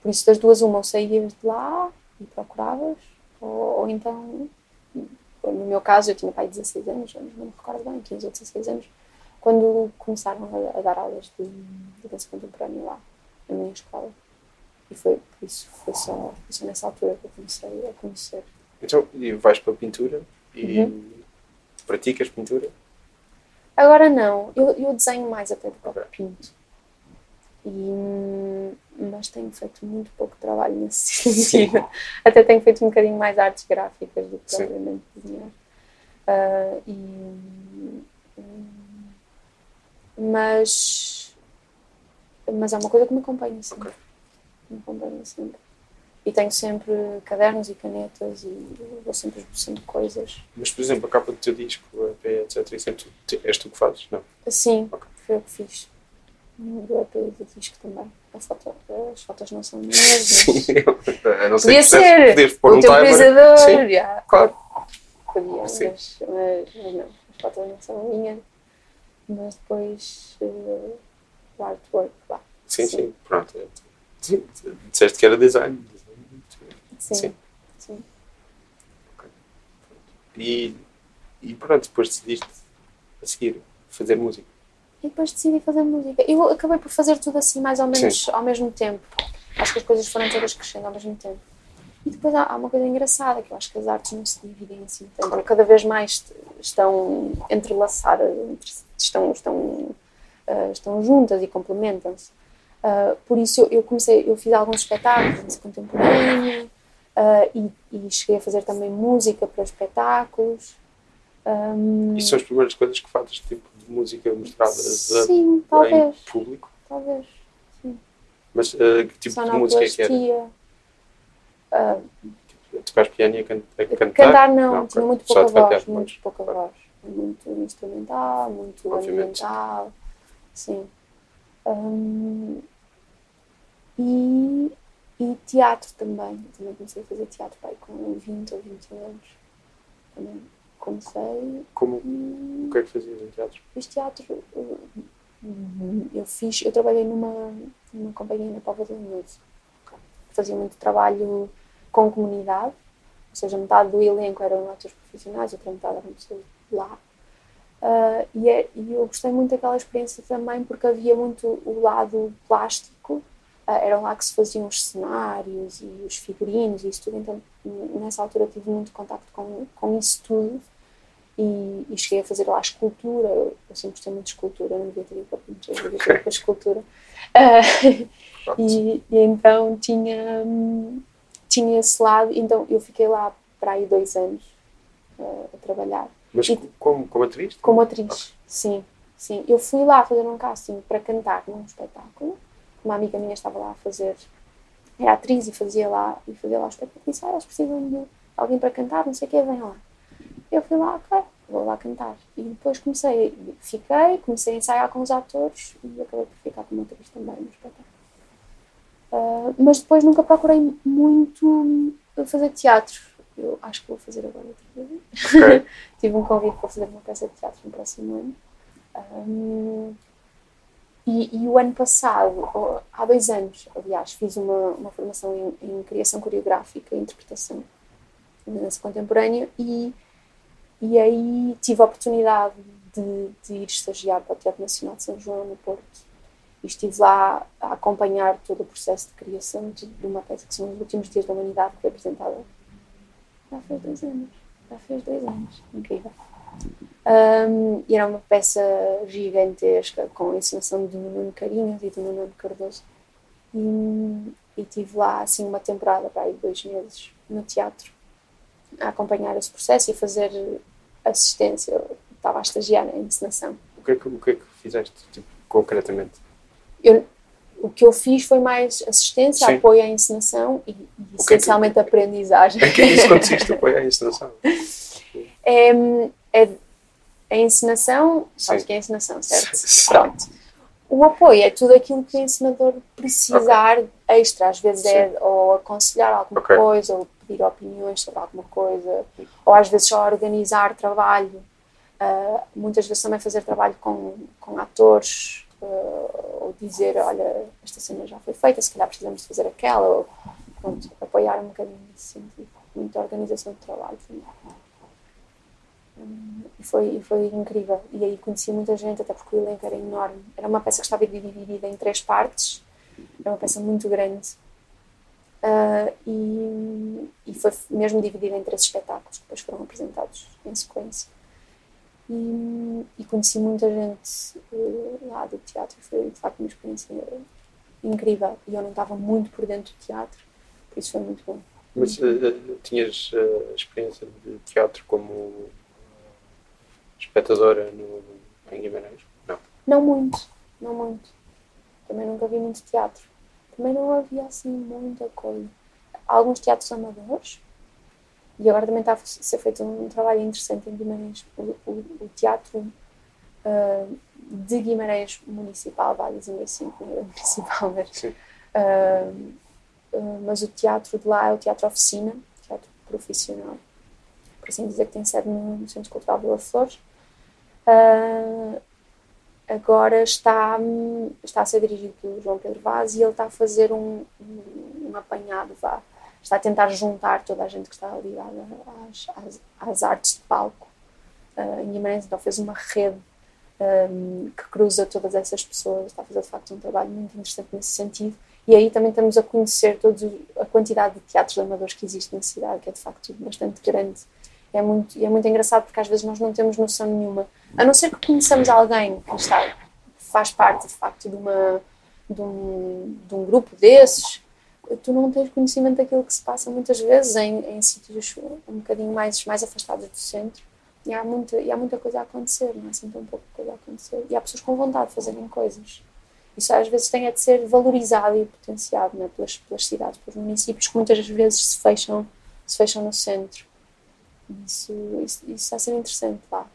por isso, das duas, uma, ou saías de lá e procuravas, ou, ou então, no meu caso, eu tinha pai 16 anos, não me recordo bem, 15 ou 16 anos, quando começaram a, a dar aulas de, de dança contemporânea lá, na minha escola. E foi por isso, foi só, foi só nessa altura que eu comecei a conhecer. Então, e vais para a pintura e Uhum. praticas pintura? Agora não, eu, eu desenho mais até do que Ok. pinto. E, hum, mas tenho feito muito pouco trabalho nesse sentido. Até tenho feito um bocadinho mais artes gráficas do que Sim. propriamente desenhar. Ah, e, hum, mas, mas é uma coisa que me acompanha sempre. Me acompanha sempre. E tenho sempre cadernos e canetas e vou sempre esboçando coisas. Mas, por exemplo, a capa do teu disco, a EP, etc. Isso é tu, és tu que fazes? Não. Sim, Ok. foi eu que fiz. Do EP e do disco também. A foto, as fotos não são minhas, mas a não ser Podia que ser. Pôr o um teu utilizador, Sim, já, claro. podia, Sim. mas, mas, não, as fotos não são minhas. Mas depois eh, o artwork lá. Sim, sim, Sim. pronto. Sim, Disseste que era design. Sim. Sim. sim. E, e pronto, depois decidiste a seguir fazer música. E depois decidi fazer música. Eu acabei por fazer tudo assim, mais ou menos ao mesmo tempo. Acho que as coisas foram todas crescendo ao mesmo tempo. E depois há, há uma coisa engraçada, que eu acho que as artes não se dividem assim tanto. Eu cada vez mais estão entrelaçadas, estão, estão, uh, estão juntas e complementam-se. Uh, por isso eu, eu, comecei, eu fiz alguns espetáculos de dança contemporânea uh, e, e, cheguei a fazer também música para espetáculos. Um, e são as primeiras coisas que fazes, tipo de música mostrada sim, a, talvez, em público? Talvez, sim. Mas uh, que tipo de música é que era? Uh, Tocaste piano e a, can a cantar? Cantar não, não tinha muito pouca voz, muito pouca voz. Muito instrumental, muito Obviamente. ambiental, sim. Um, e, e teatro também. também comecei a fazer teatro pai, com 20 ou 21 anos. Também comecei. Como? O que é que fazias em teatro? Fiz teatro. Eu fiz, eu trabalhei numa, numa companhia na Póvoa de Lanhoso. Fazia muito trabalho com comunidade, ou seja, metade do elenco eram atores profissionais, outra metade eram pessoas lá. Uh, e, é, e, eu gostei muito daquela experiência também porque havia muito o lado plástico, uh, era lá que se faziam os cenários e os figurinos e isso tudo, então nessa altura tive muito contato com, com isso tudo e, e cheguei a fazer lá escultura, eu, eu sempre gostei muito de escultura, não devia ter ido para pintura, devia ter ido para escultura. Uh, e, e, então tinha, tinha esse lado, então eu fiquei lá para aí dois anos a trabalhar mas e, como, como atriz? Como atriz, sim, sim. Eu fui lá fazer um casting para cantar num espetáculo. Uma amiga minha estava lá a fazer, era atriz e fazia lá, e fazia lá o espetáculo. E disse, ah, eles precisam de alguém para cantar, não sei o quê, vem lá. Eu fui lá, ok, vou lá cantar. E depois comecei, fiquei, comecei a ensaiar com os atores e acabei por ficar como atriz também no espetáculo. Uh, mas depois nunca procurei muito fazer teatro eu acho que vou fazer agora outra vez. Okay. Tive um convite para fazer uma peça de teatro no próximo ano. Um, e, e, o ano passado, há dois anos, aliás, fiz uma, uma formação em, em criação coreográfica e interpretação de dança contemporânea e, e aí tive a oportunidade de, de, ir estagiar para o Teatro Nacional de São João, no Porto. E estive lá a acompanhar todo o processo de criação de, de uma peça que são os últimos dias da humanidade, que foi apresentada já fez dois anos. Já fez dois anos. Incrível. Um, e era uma peça gigantesca com a encenação do Nuno Carinhos e do Nuno Cardoso. E, e tive lá assim uma temporada, para aí dois meses, no teatro, a acompanhar esse processo e fazer assistência. Eu estava a estagiar na encenação. O que é que, o que, é que fizeste, tipo, concretamente? Eu, o que eu fiz foi mais assistência, Sim. apoio à encenação e, e essencialmente que, aprendizagem. Em que é isso consiste, apoio à encenação? É, é, a encenação, sabes que é a encenação, certo? Pronto. O apoio é tudo aquilo que o ensinador precisar okay. extra. Às vezes é Sim. é ou aconselhar alguma okay. coisa, ou pedir opiniões sobre alguma coisa, ou às vezes só organizar trabalho. Uh, muitas vezes também fazer trabalho com, com atores, uh, ou dizer, olha, esta cena já foi feita, se calhar precisamos de fazer aquela, ou pronto, apoiar um bocadinho nesse sentido. Muita organização de trabalho também. Foi, foi incrível. E aí conheci muita gente, até porque o elenco era enorme. Era uma peça que estava dividida em três partes, era uma peça muito grande. Uh, e, e foi mesmo dividida em três espetáculos que depois foram apresentados em sequência. E, e conheci muita gente uh, lá do teatro. Foi de facto uma experiência incrível. E eu não estava muito por dentro do teatro, por isso foi muito bom. Mas uh, tinhas uh, experiência de teatro como espectadora no, em Guimarães? Não. Não muito, não muito. Também nunca vi muito teatro. Também não havia assim muita coisa. Alguns teatros amadores, e agora também está a ser feito um trabalho interessante em Guimarães, o, o, o teatro uh, de Guimarães Municipal, vá dizer assim, é municipal, mas, uh, uh, mas o teatro de lá é o teatro oficina, teatro profissional, por assim dizer, que tem sede no Centro Cultural Vila Flores. Agora está, está a ser dirigido pelo João Pedro Vaz e ele está a fazer um, um, um apanhado, vá, está a tentar juntar toda a gente que está ligada às, às, às artes de palco uh, em Guimarães, então fez uma rede um, que cruza todas essas pessoas, está a fazer de facto um trabalho muito interessante nesse sentido. E aí também estamos a conhecer todos a quantidade de teatros amadores que existem na cidade, que é de facto bastante grande. é muito, é muito engraçado porque às vezes nós não temos noção nenhuma. A não ser que conheçamos alguém que está, faz parte de facto de, uma, de, um, de um grupo desses, tu não tens conhecimento daquilo que se passa muitas vezes em, em sítios um bocadinho mais, mais afastados do centro. E há, muita, e há muita coisa a acontecer, não é assim tão pouca coisa a acontecer. E há pessoas com vontade de fazerem coisas. Isso às vezes tem é de ser valorizado e potenciado né, pelas, pelas cidades, pelos municípios, que muitas vezes se fecham, se fecham no centro. Isso, isso, isso está a ser interessante lá.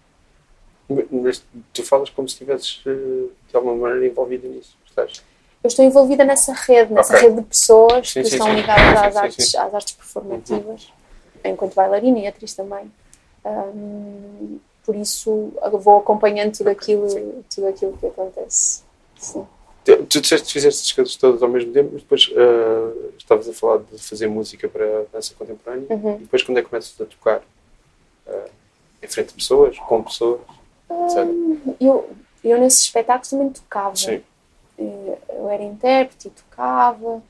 Mas tu falas como se estivesses eh, de alguma maneira envolvida nisso, estás? Eu estou envolvida nessa rede, nessa Ok. rede de pessoas Sim, que sim, estão ligadas às, artes, às artes performativas, enquanto bailarina e atriz também. Hum, por isso vou acompanhando tudo aquilo, tudo aquilo que acontece. Sim. Tu, tu disseste que fizeste as coisas todas ao mesmo tempo, mas depois eh, estavas a falar de fazer música para dança contemporânea. Uhum. E depois, quando é que começas a tocar? eh, em frente a pessoas, com pessoas. Hum, eu, eu nesses espetáculos também tocava. Sim. Eu era intérprete e tocava.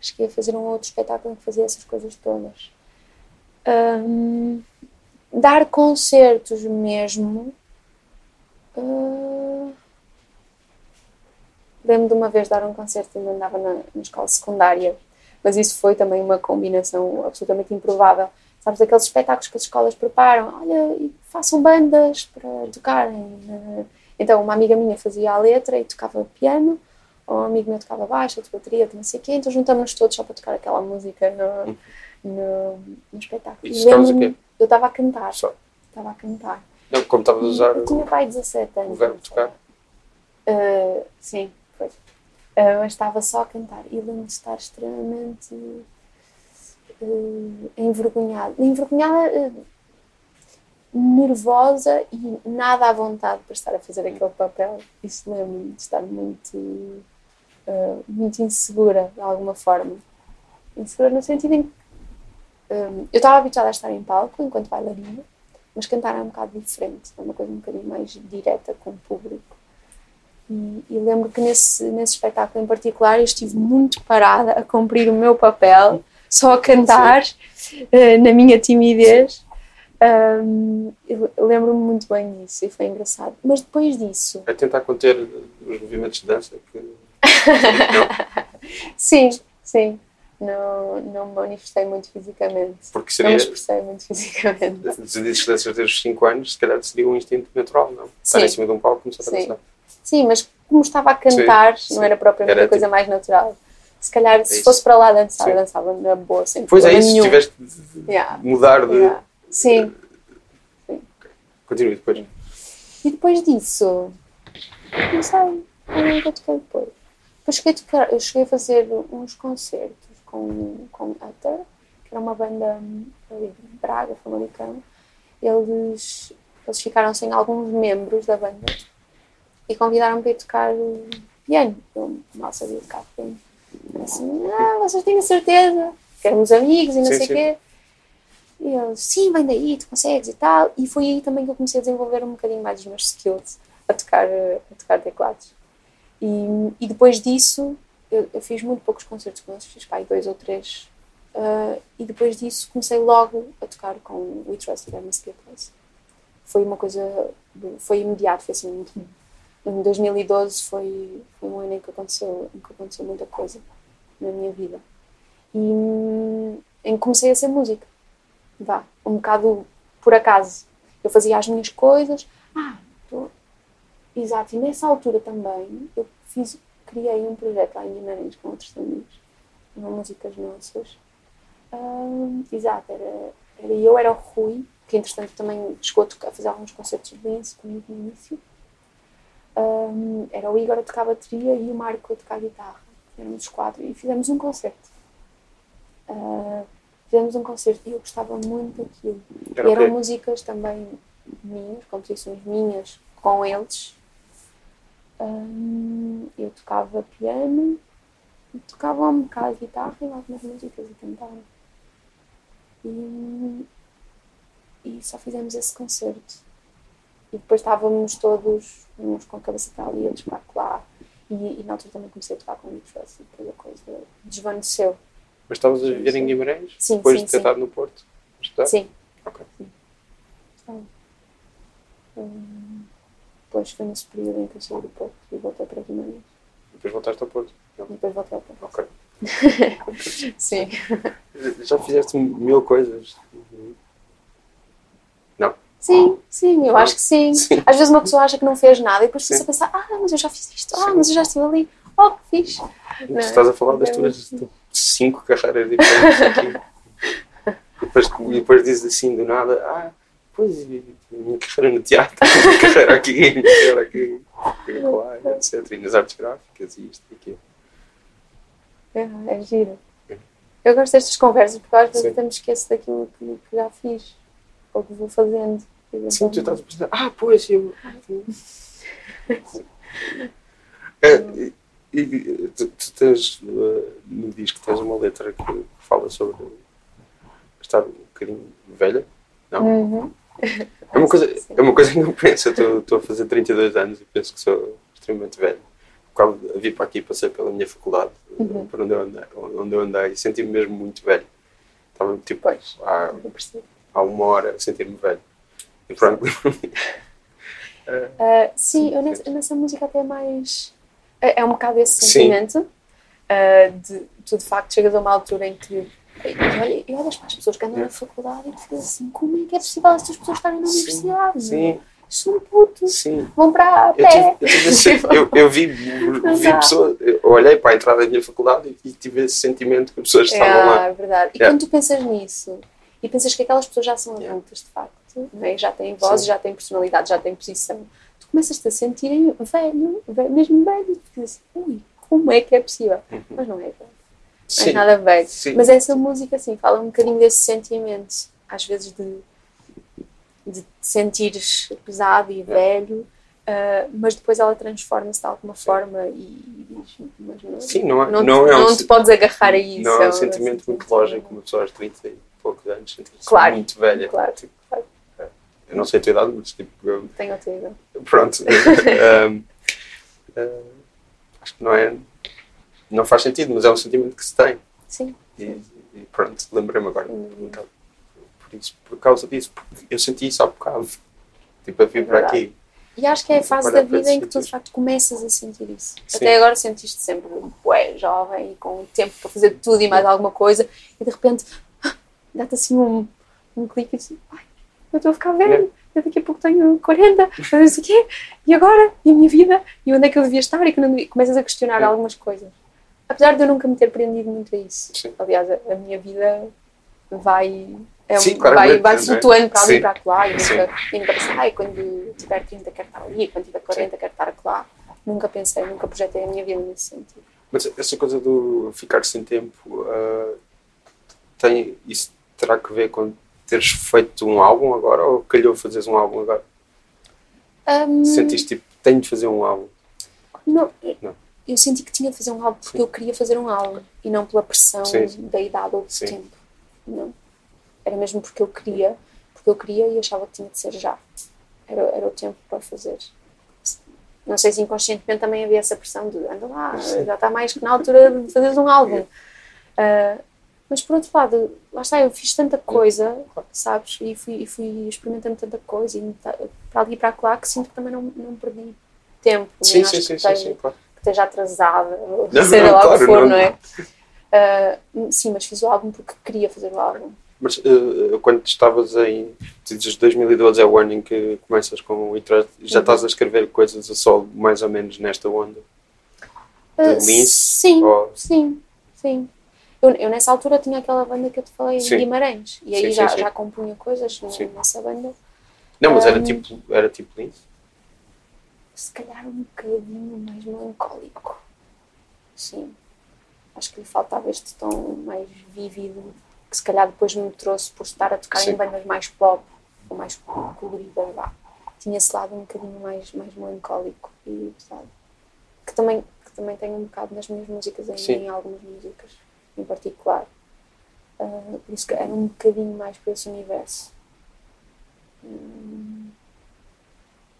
Cheguei a fazer um outro espetáculo em que fazia essas coisas todas. Hum, dar concertos mesmo. eh, Lembro de uma vez dar um concerto ainda andava na, na escola secundária, mas isso foi também uma combinação absolutamente improvável. Sabes, aqueles espetáculos que as escolas preparam, olha, e façam bandas para tocarem. eh. Então, uma amiga minha fazia a letra e tocava piano, ou um amigo meu tocava baixo, outro bateria, outro não sei o quê, então juntamos-nos todos só para tocar aquela música no, no, no espetáculo. E o quê? Eu estava a cantar, Só. estava a cantar. Não, como estavas a usar Eu tinha pai 17 anos. o verbo tocar. Uh, sim, foi. Uh, mas estava só a cantar e lembro de estar extremamente uh, envergonhada. Envergonhada, uh, nervosa e nada à vontade para estar a fazer aquele papel. Isso lembro-me de estar muito, uh, muito insegura, de alguma forma. Insegura no sentido em que eu estava habituada a estar em palco enquanto bailarina, mas cantar é um bocado diferente, é uma coisa um bocadinho mais direta com o público. E, e lembro que nesse, nesse espetáculo em particular eu estive muito parada a cumprir o meu papel, só a cantar, eh, na minha timidez. Um, lembro-me muito bem disso e foi engraçado. Mas depois disso, É tentar conter os movimentos de dança que sim, sim, não, não me manifestei muito fisicamente. Porque Não me seria, expressei muito fisicamente. se dizes que danças desde os 5 anos, se calhar seria um instinto natural, não? Estar Sim. em cima de um palco começar a Sim. dançar. Sim, mas como estava a cantar, Sim, não era propriamente Era a coisa tipo- mais natural. Se calhar, se isso. fosse para lá dançar, Sim. dançava na boa, sem Pois é isso, se nenhum. tiveste de Yeah, mudar de. yeah. Sim. Continue depois. E depois disso, não sei, é que eu toquei depois? Depois cheguei a, tocar, eu cheguei a fazer uns concertos com, com Utter, que era uma banda ali de Braga, Famalicão. Eles, eles ficaram sem alguns membros da banda e convidaram-me para ir tocar piano. Eu mal sabia tocar piano. Eu Assim, ah, vocês têm a certeza? Que éramos amigos e não Sim, sei o quê. E eles, sim, vem daí, tu consegues e tal. E foi aí também que eu comecei a desenvolver um bocadinho mais os meus skills a tocar, a tocar teclados. E, e depois disso, eu, eu fiz muito poucos concertos com eles, fiz pai dois ou três. Ah, e depois disso comecei logo a tocar com We Trust a Place. Foi uma coisa, foi imediato, foi assim, em 2012 foi, foi um ano em que, aconteceu, em que aconteceu muita coisa na minha vida. E hum, em comecei a ser música vá, um bocado por acaso. Eu fazia as minhas coisas. Ah, tô... exato. E nessa altura também eu fiz, criei um projeto lá em Guimarães com outros amigos, uma músicas nossas. Ahm, exato, era, era eu, era o Rui, que entretanto também chegou a, a fazer alguns concertos de dance comigo no início. Ahm, era o Igor a tocar bateria e o Marco a tocar guitarra. Éramos os quatro e fizemos um concerto. Ah, fizemos um concerto e eu gostava muito daquilo. Era E eram quê? músicas também minhas, composições minhas com eles. Hum, eu tocava piano, e tocava um bocado de guitarra e algumas músicas e cantava. E, e só fizemos esse concerto. E depois estávamos todos, uns com a cabeça para ali, outros para lá. E, e na altura também comecei a tocar com o e depois a coisa desvaneceu. Mas estavas a Sim, viver sim. em Guimarães? Sim, depois sim, de ter sim. estado no Porto? estudar? Sim. Ok. bocado. Hum, depois foi nesse período em que eu saí do Porto e voltei para Guimarães. Depois voltaste ao Porto. E depois voltei ao Porto. Ok. Sim. Já fizeste mil coisas. Sim, sim, eu acho que sim. Sim. Às vezes uma pessoa acha que não fez nada e depois começa a pensar, ah, mas eu já fiz isto, ah, mas eu já estive ali, oh, que fiz. Tu estás a falar das É tuas cinco carreiras diferentes aqui. E depois, e depois dizes assim do nada, ah, pois, a minha carreira no teatro, a minha carreira aqui, minha carreira aqui, lá, etc. E nas artes gráficas e isto e aquilo. É, é giro. Eu gosto destas conversas porque às vezes até me esqueço daquilo que, que já fiz ou que vou fazendo. Sim, tu estás a pensar, ah, pois, eu. É, e, e tu, tu tens uh, no disco tens uma letra que fala sobre estar um bocadinho velha. Não? Uhum. É uma coisa, é uma coisa que eu penso. Eu estou- a fazer 32 anos e penso que sou extremamente velho. Quando vim para aqui, passei pela minha faculdade, Uhum. por onde eu andei, onde eu andei e senti-me mesmo muito velho. Estava tipo Pois, há, percebo. Há uma hora sentir-me velho. E pronto. Ah, sim, eu nessa, nessa música até mais. É, é um bocado esse sentimento ah, de tu de facto chegas a uma altura em que. E olha- e olhas para as pessoas que andam na faculdade e tu ficas assim: como é que é possível estas pessoas estarem na Sim, universidade? sim, São putos, sim. vão para a Eu, pé. tive, eu, tive eu, eu vi, vi pessoas, eu olhei para a entrada da minha faculdade e, e tive esse sentimento que as pessoas estavam lá. É, é verdade. E Yeah. quando tu pensas nisso e pensas que aquelas pessoas já são adultas, de facto, é? já têm voz, Sim. já têm personalidade, já têm posição, tu começas-te a sentir velho, velho, mesmo velho, e assim, ui, como é que é possível? Mas não é velho, não é Uhum. Nada velho. sim. Mas essa música, assim, fala um bocadinho desse sentimento, às vezes de, de te sentires pesado e velho. ah, mas depois ela transforma-se de alguma forma e diz, mas não, Sim, não, é- não, não te, é um, não te podes agarrar a isso. não é um sentimento muito lógico uma pessoa aos 30 e poucos anos Claro, muito velha. claro, Tipo, claro. eu não sei a tua idade, mas tipo, eu- Tenho outra ideia. pronto. Um, uh, acho que não é. Não faz sentido, mas é um sentimento que se tem. Sim. E, e pronto, lembrei-me agora. Hum. Então, por, isso, por causa disso, porque eu senti isso há bocado. Tipo, a vir É para aqui. E acho que é a fase da vida em que tu de facto começas a sentir isso. Sim. Até agora sentiste sempre bué, jovem e com tempo para fazer tudo e mais alguma coisa e de repente dá-te assim um, um clique e diz, ai, eu estou a ficar velho, eu daqui a pouco tenho 40, mas não sei o quê, e agora? E a minha vida? E onde é que eu devia estar? E que não devia... começas a questionar É. algumas coisas. Apesar de eu nunca me ter prendido muito a isso. Sim. Aliás, a, a minha vida vai. É Sim, vai, vai não é? flutuando para ali Sim. e para lá. E Sim. nunca, e nunca pensei, ai, quando tiver 30 quero estar ali, quando tiver 40 quero estar lá. Nunca pensei, nunca projetei a minha vida nesse sentido. Mas essa coisa do ficar sem tempo, ah, tem, isso terá que ver com teres feito um álbum agora ou calhou fazeres um álbum agora? Hum, Sentiste tipo, tenho de fazer um álbum? não, eu- Não. eu senti que tinha de fazer um álbum porque Sim. eu queria fazer um álbum e não pela pressão Sim, da idade ou do Sim. tempo. Não. Era mesmo porque eu queria, porque eu queria e achava que tinha de ser já. Era, era o tempo para fazer. Não sei se inconscientemente também havia essa pressão de anda lá, já está mais que na altura de fazeres um álbum. Ah, mas por outro lado, lá está, eu fiz tanta coisa, sabes? E fui, e fui experimentando tanta coisa e ta- para ali e para lá que sinto que também não, não perdi tempo. Sim, sim, sim, sim, esteja- sim, claro. que esteja atrasada, Não, seja não, lá o claro, que for, não. não, é? Ah, sim, mas fiz o álbum porque queria fazer o álbum. Mas ah, quando estavas em. Tu dizes 2012 é o ano em que começas com o Interest, já Uhum. estás a escrever coisas a solo mais ou menos nesta onda? Lince? sim, Ou- sim, sim. Eu, eu nessa altura tinha aquela banda que eu te falei em Sim. Guimarães e aí Sim, já, sim, já compunha coisas nessa banda. Não, mas era Hum. tipo, era tipo Lince? Se calhar um bocadinho mais melancólico. Sim. Acho que lhe faltava este tom mais vívido que se calhar depois me trouxe por estar a tocar em bandas mais pop ou mais coloridas, vá. Tinha esse lado um bocadinho mais, mais melancólico e pesado. Que também, que também tem um bocado nas minhas músicas, Sim. em algumas músicas em particular. Ah, por isso que era um bocadinho mais para esse universo. Hum,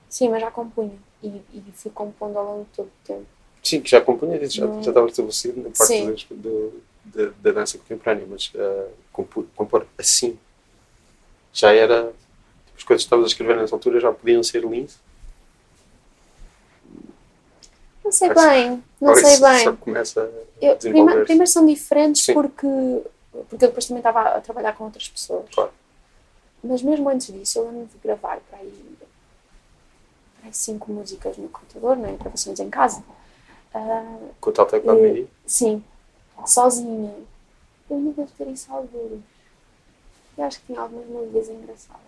Sim, mas já compunha e, e fui compondo ao longo de todo o tempo. Sim, que já compunha, já, Não. já estava estabelecido na parte das- do, da, da dança contemporânea, mas ah, compor, compor assim já era. tipo, as coisas que estavas a escrever nessa altura já podiam ser links? Não sei Parece- bem, não sei bem. Começa a Eu, desenvolver primeiro são diferentes Sim. porque, porque eu depois também estava a trabalhar com outras pessoas. Claro. Mas mesmo antes disso, eu lembro de gravar para aí, para aí cinco músicas no computador, né? gravações em casa. Ah, com o tal teclado Eh, sim, sozinha. Eu ainda devo ter isso alguns. Eu acho que tinha algumas melodias engraçadas.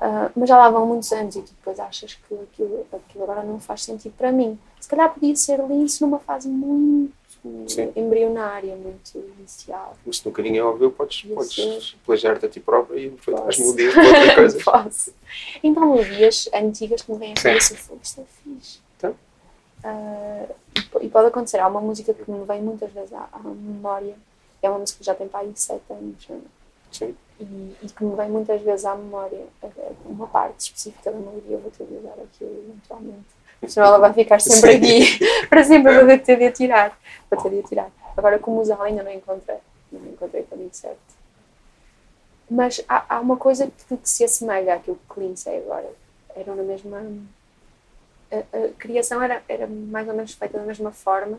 Ah, mas já lá vão muitos anos e tu depois achas que aquilo, aquilo agora não faz sentido para mim. Se calhar podia ser lince numa fase muito Sim. embrionária, muito inicial. Mas se no bocadinho é óbvio, podes, podes plagiar-te a ti própria e as Posso. melodias para outras coisas. Posso. Então, melodias antigas que me vêm Sim. cabeça, isto é fixe. Então? Ah, e po- pode acontecer, há uma música que me vem muitas vezes à, à memória, é uma música que já tem para aí sete anos, e, e que me vem muitas vezes à memória uma parte específica da melodia, eu vou ter de usar aquilo eventualmente. Senão ela vai ficar sempre aqui, para sempre vou ter de tirar. Vou ter de tirar. Agora, como usá-la ainda não encontrei, não encontrei o caminho certo. Mas há, há uma coisa que, que se assemelha àquilo que Lindsay agora. Era na mesma. A, a criação era, era mais ou menos feita da mesma forma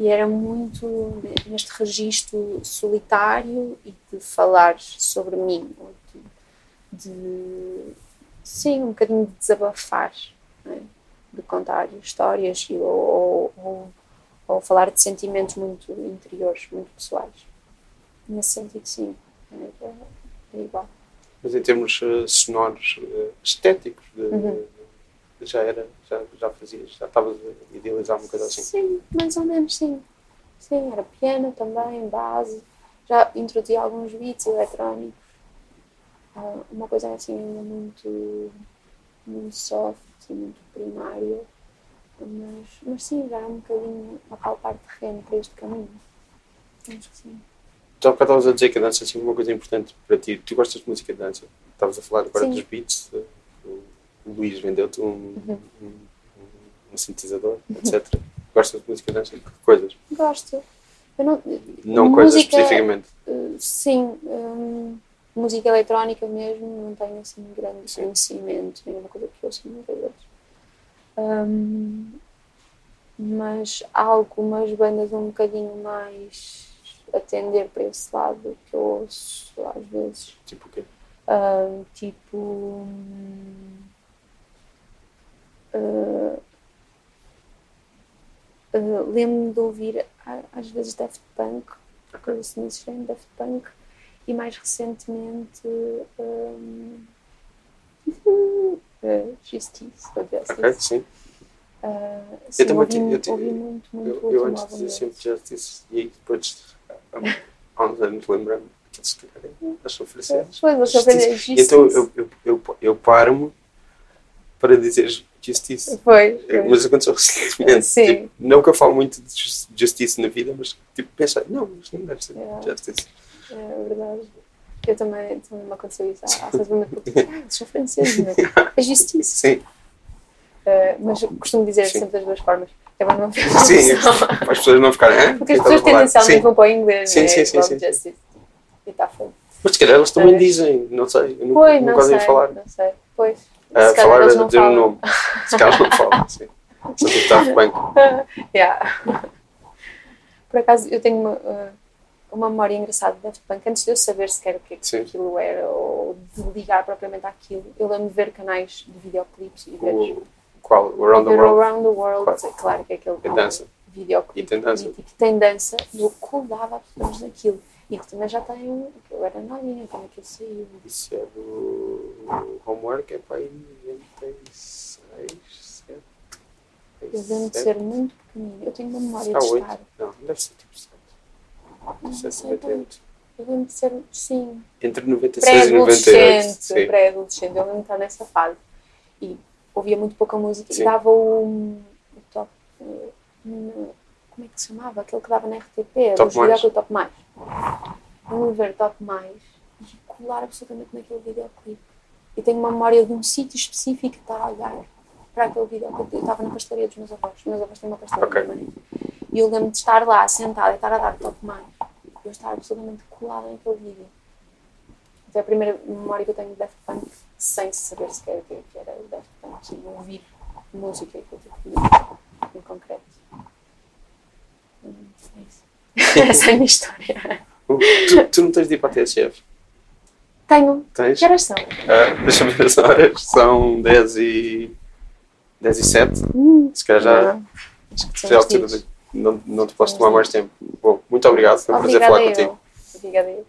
e era muito neste registro solitário e de falar sobre mim, ou de, de- sim, um bocadinho de desabafar, é? de contar histórias e- ou, ou, ou falar de sentimentos muito interiores, muito pessoais. Nesse sentido, sim, é, é- é igual. Mas em termos eh, sonoros, eh, estéticos, de- Uhum. Já era, já, já fazias, já estavas a idealizar uma coisa assim. Sim, mais ou menos sim. Sim, era piano também, base. Já introduzi alguns beats eletrónicos. Ah, uma coisa assim ainda muito, muito soft e muito primária. Mas, mas sim, já é um bocadinho a palpar terreno para este caminho. Acho que sim. Bocado estavas a dizer que a dança é sempre uma coisa importante para ti. Tu gostas de música de dança? Estavas a falar agora Sim. dos beats. eh, O Luís vendeu-te um, Uhum. um, um- um sintetizador, etc. Gostas de música? Que coisas? Gosto. Eu não, Não coisas Música- especificamente. Uh, sim, hum, música eletrónica mesmo, não tenho assim grande Sim. conhecimento, nem uma coisa que eu ouço muitas vezes. Hum, mas há algumas bandas um bocadinho mais a tender para esse lado que eu ouço às vezes. Tipo o quê? Hum, tipo. hum, uh, uh, Lembro-me de ouvir às vezes Daft Punk, coisa assim desse género, Daft Punk, e mais recentemente hum, uh, Justice, ou Justice. Ok, sim. Uh, sim, também ouvi, eu ouvi muito, muito Eu, eu antes dizia sempre Justice e depois, há, uns anos, lembrando que se eles só Justice. fazem E Justice. Então eu, eu, eu, eu paro-me para dizer Justice. Foi, foi. Mas aconteceu recentemente. Sim. Tipo, não que eu falo muito de jus- justiça na vida, mas tipo, pensei, não, mas não deve ser Yeah. justice. É verdade. Eu também, também me aconteceu isso relativamente pouco tempo. Ah, são franceses, não é? É justiça. Sim, Uh, mas costumo dizer Sim. sempre das duas formas. É não haver sim, para as pessoas não ficarem. "Hã? Porque as estás pessoas falar?" tendencialmente Sim. vão para o inglês, Sim, né? sim, sim, sim. Justice. E está feito. Mas se calhar eles também dizem, não sei, eu nunca, Pois, não ouvi sei, falar. não sei. Pois. Calhar falar dizer o falam. nome. Se calhar não falam, sim. Só tipo Daft Punk. Yeah. Por acaso, eu tenho uma, uh, uma memória engraçada de Daft Punk. Antes de eu saber sequer o que é que aquilo era ou de ligar propriamente àquilo, eu lembro de ver canais de videoclipes e ver, O, qual? O Around the World. Around the World. Claro. Claro, que é aquele Tem dança. videoclipe E tem dança. que tem dança e eu colava absolutamente naquilo. E que também já tem. Eu era novinha quando aquilo saiu. Isso é do Homework, é para aí 96, 7. Eu lembro de ser muito pequenina. Eu tenho uma memória de 8. estar. Não, deve ser tipo 7. Não 7, sei bem. 98. Eu lembro de ser, sim, Entre 96 e 98. pré-adolescente. Eu lembro de estar nessa fase. E ouvia muito pouca música Sim. e dava o, o top. eh, no- como é que se chamava? Aquele que dava na RTP, Top dos videoclipes Top Mais. De ver Top Mais e colar absolutamente naquele videoclipe. E tenho uma memória de um sítio específico que está a olhar para aquele videoclipe. Eu estava na pastelaria dos meus avós. Os meus avós têm uma pastelaria Ok. também. E eu lembro de estar lá, sentada, e estar a dar Top Mais. E eu estar absolutamente colada naquele vídeo. Até a primeira memória que eu tenho de Daft Punk, sem saber sequer o que é era o Daft Punk, e ouvir música que eu tive em concreto. É Essa é a minha história. Tu, tu não tens de ir para a TSF? Tenho. Tens? Que horas são? Ah, Deixa-me ver as horas. São 10 e. 10 e 7. Hum, se calhar já. Não. Acho que já é não, não te posso tomar mais tempo. Bom, muito obrigado. Foi um prazer falar eu. contigo. Obrigada eu.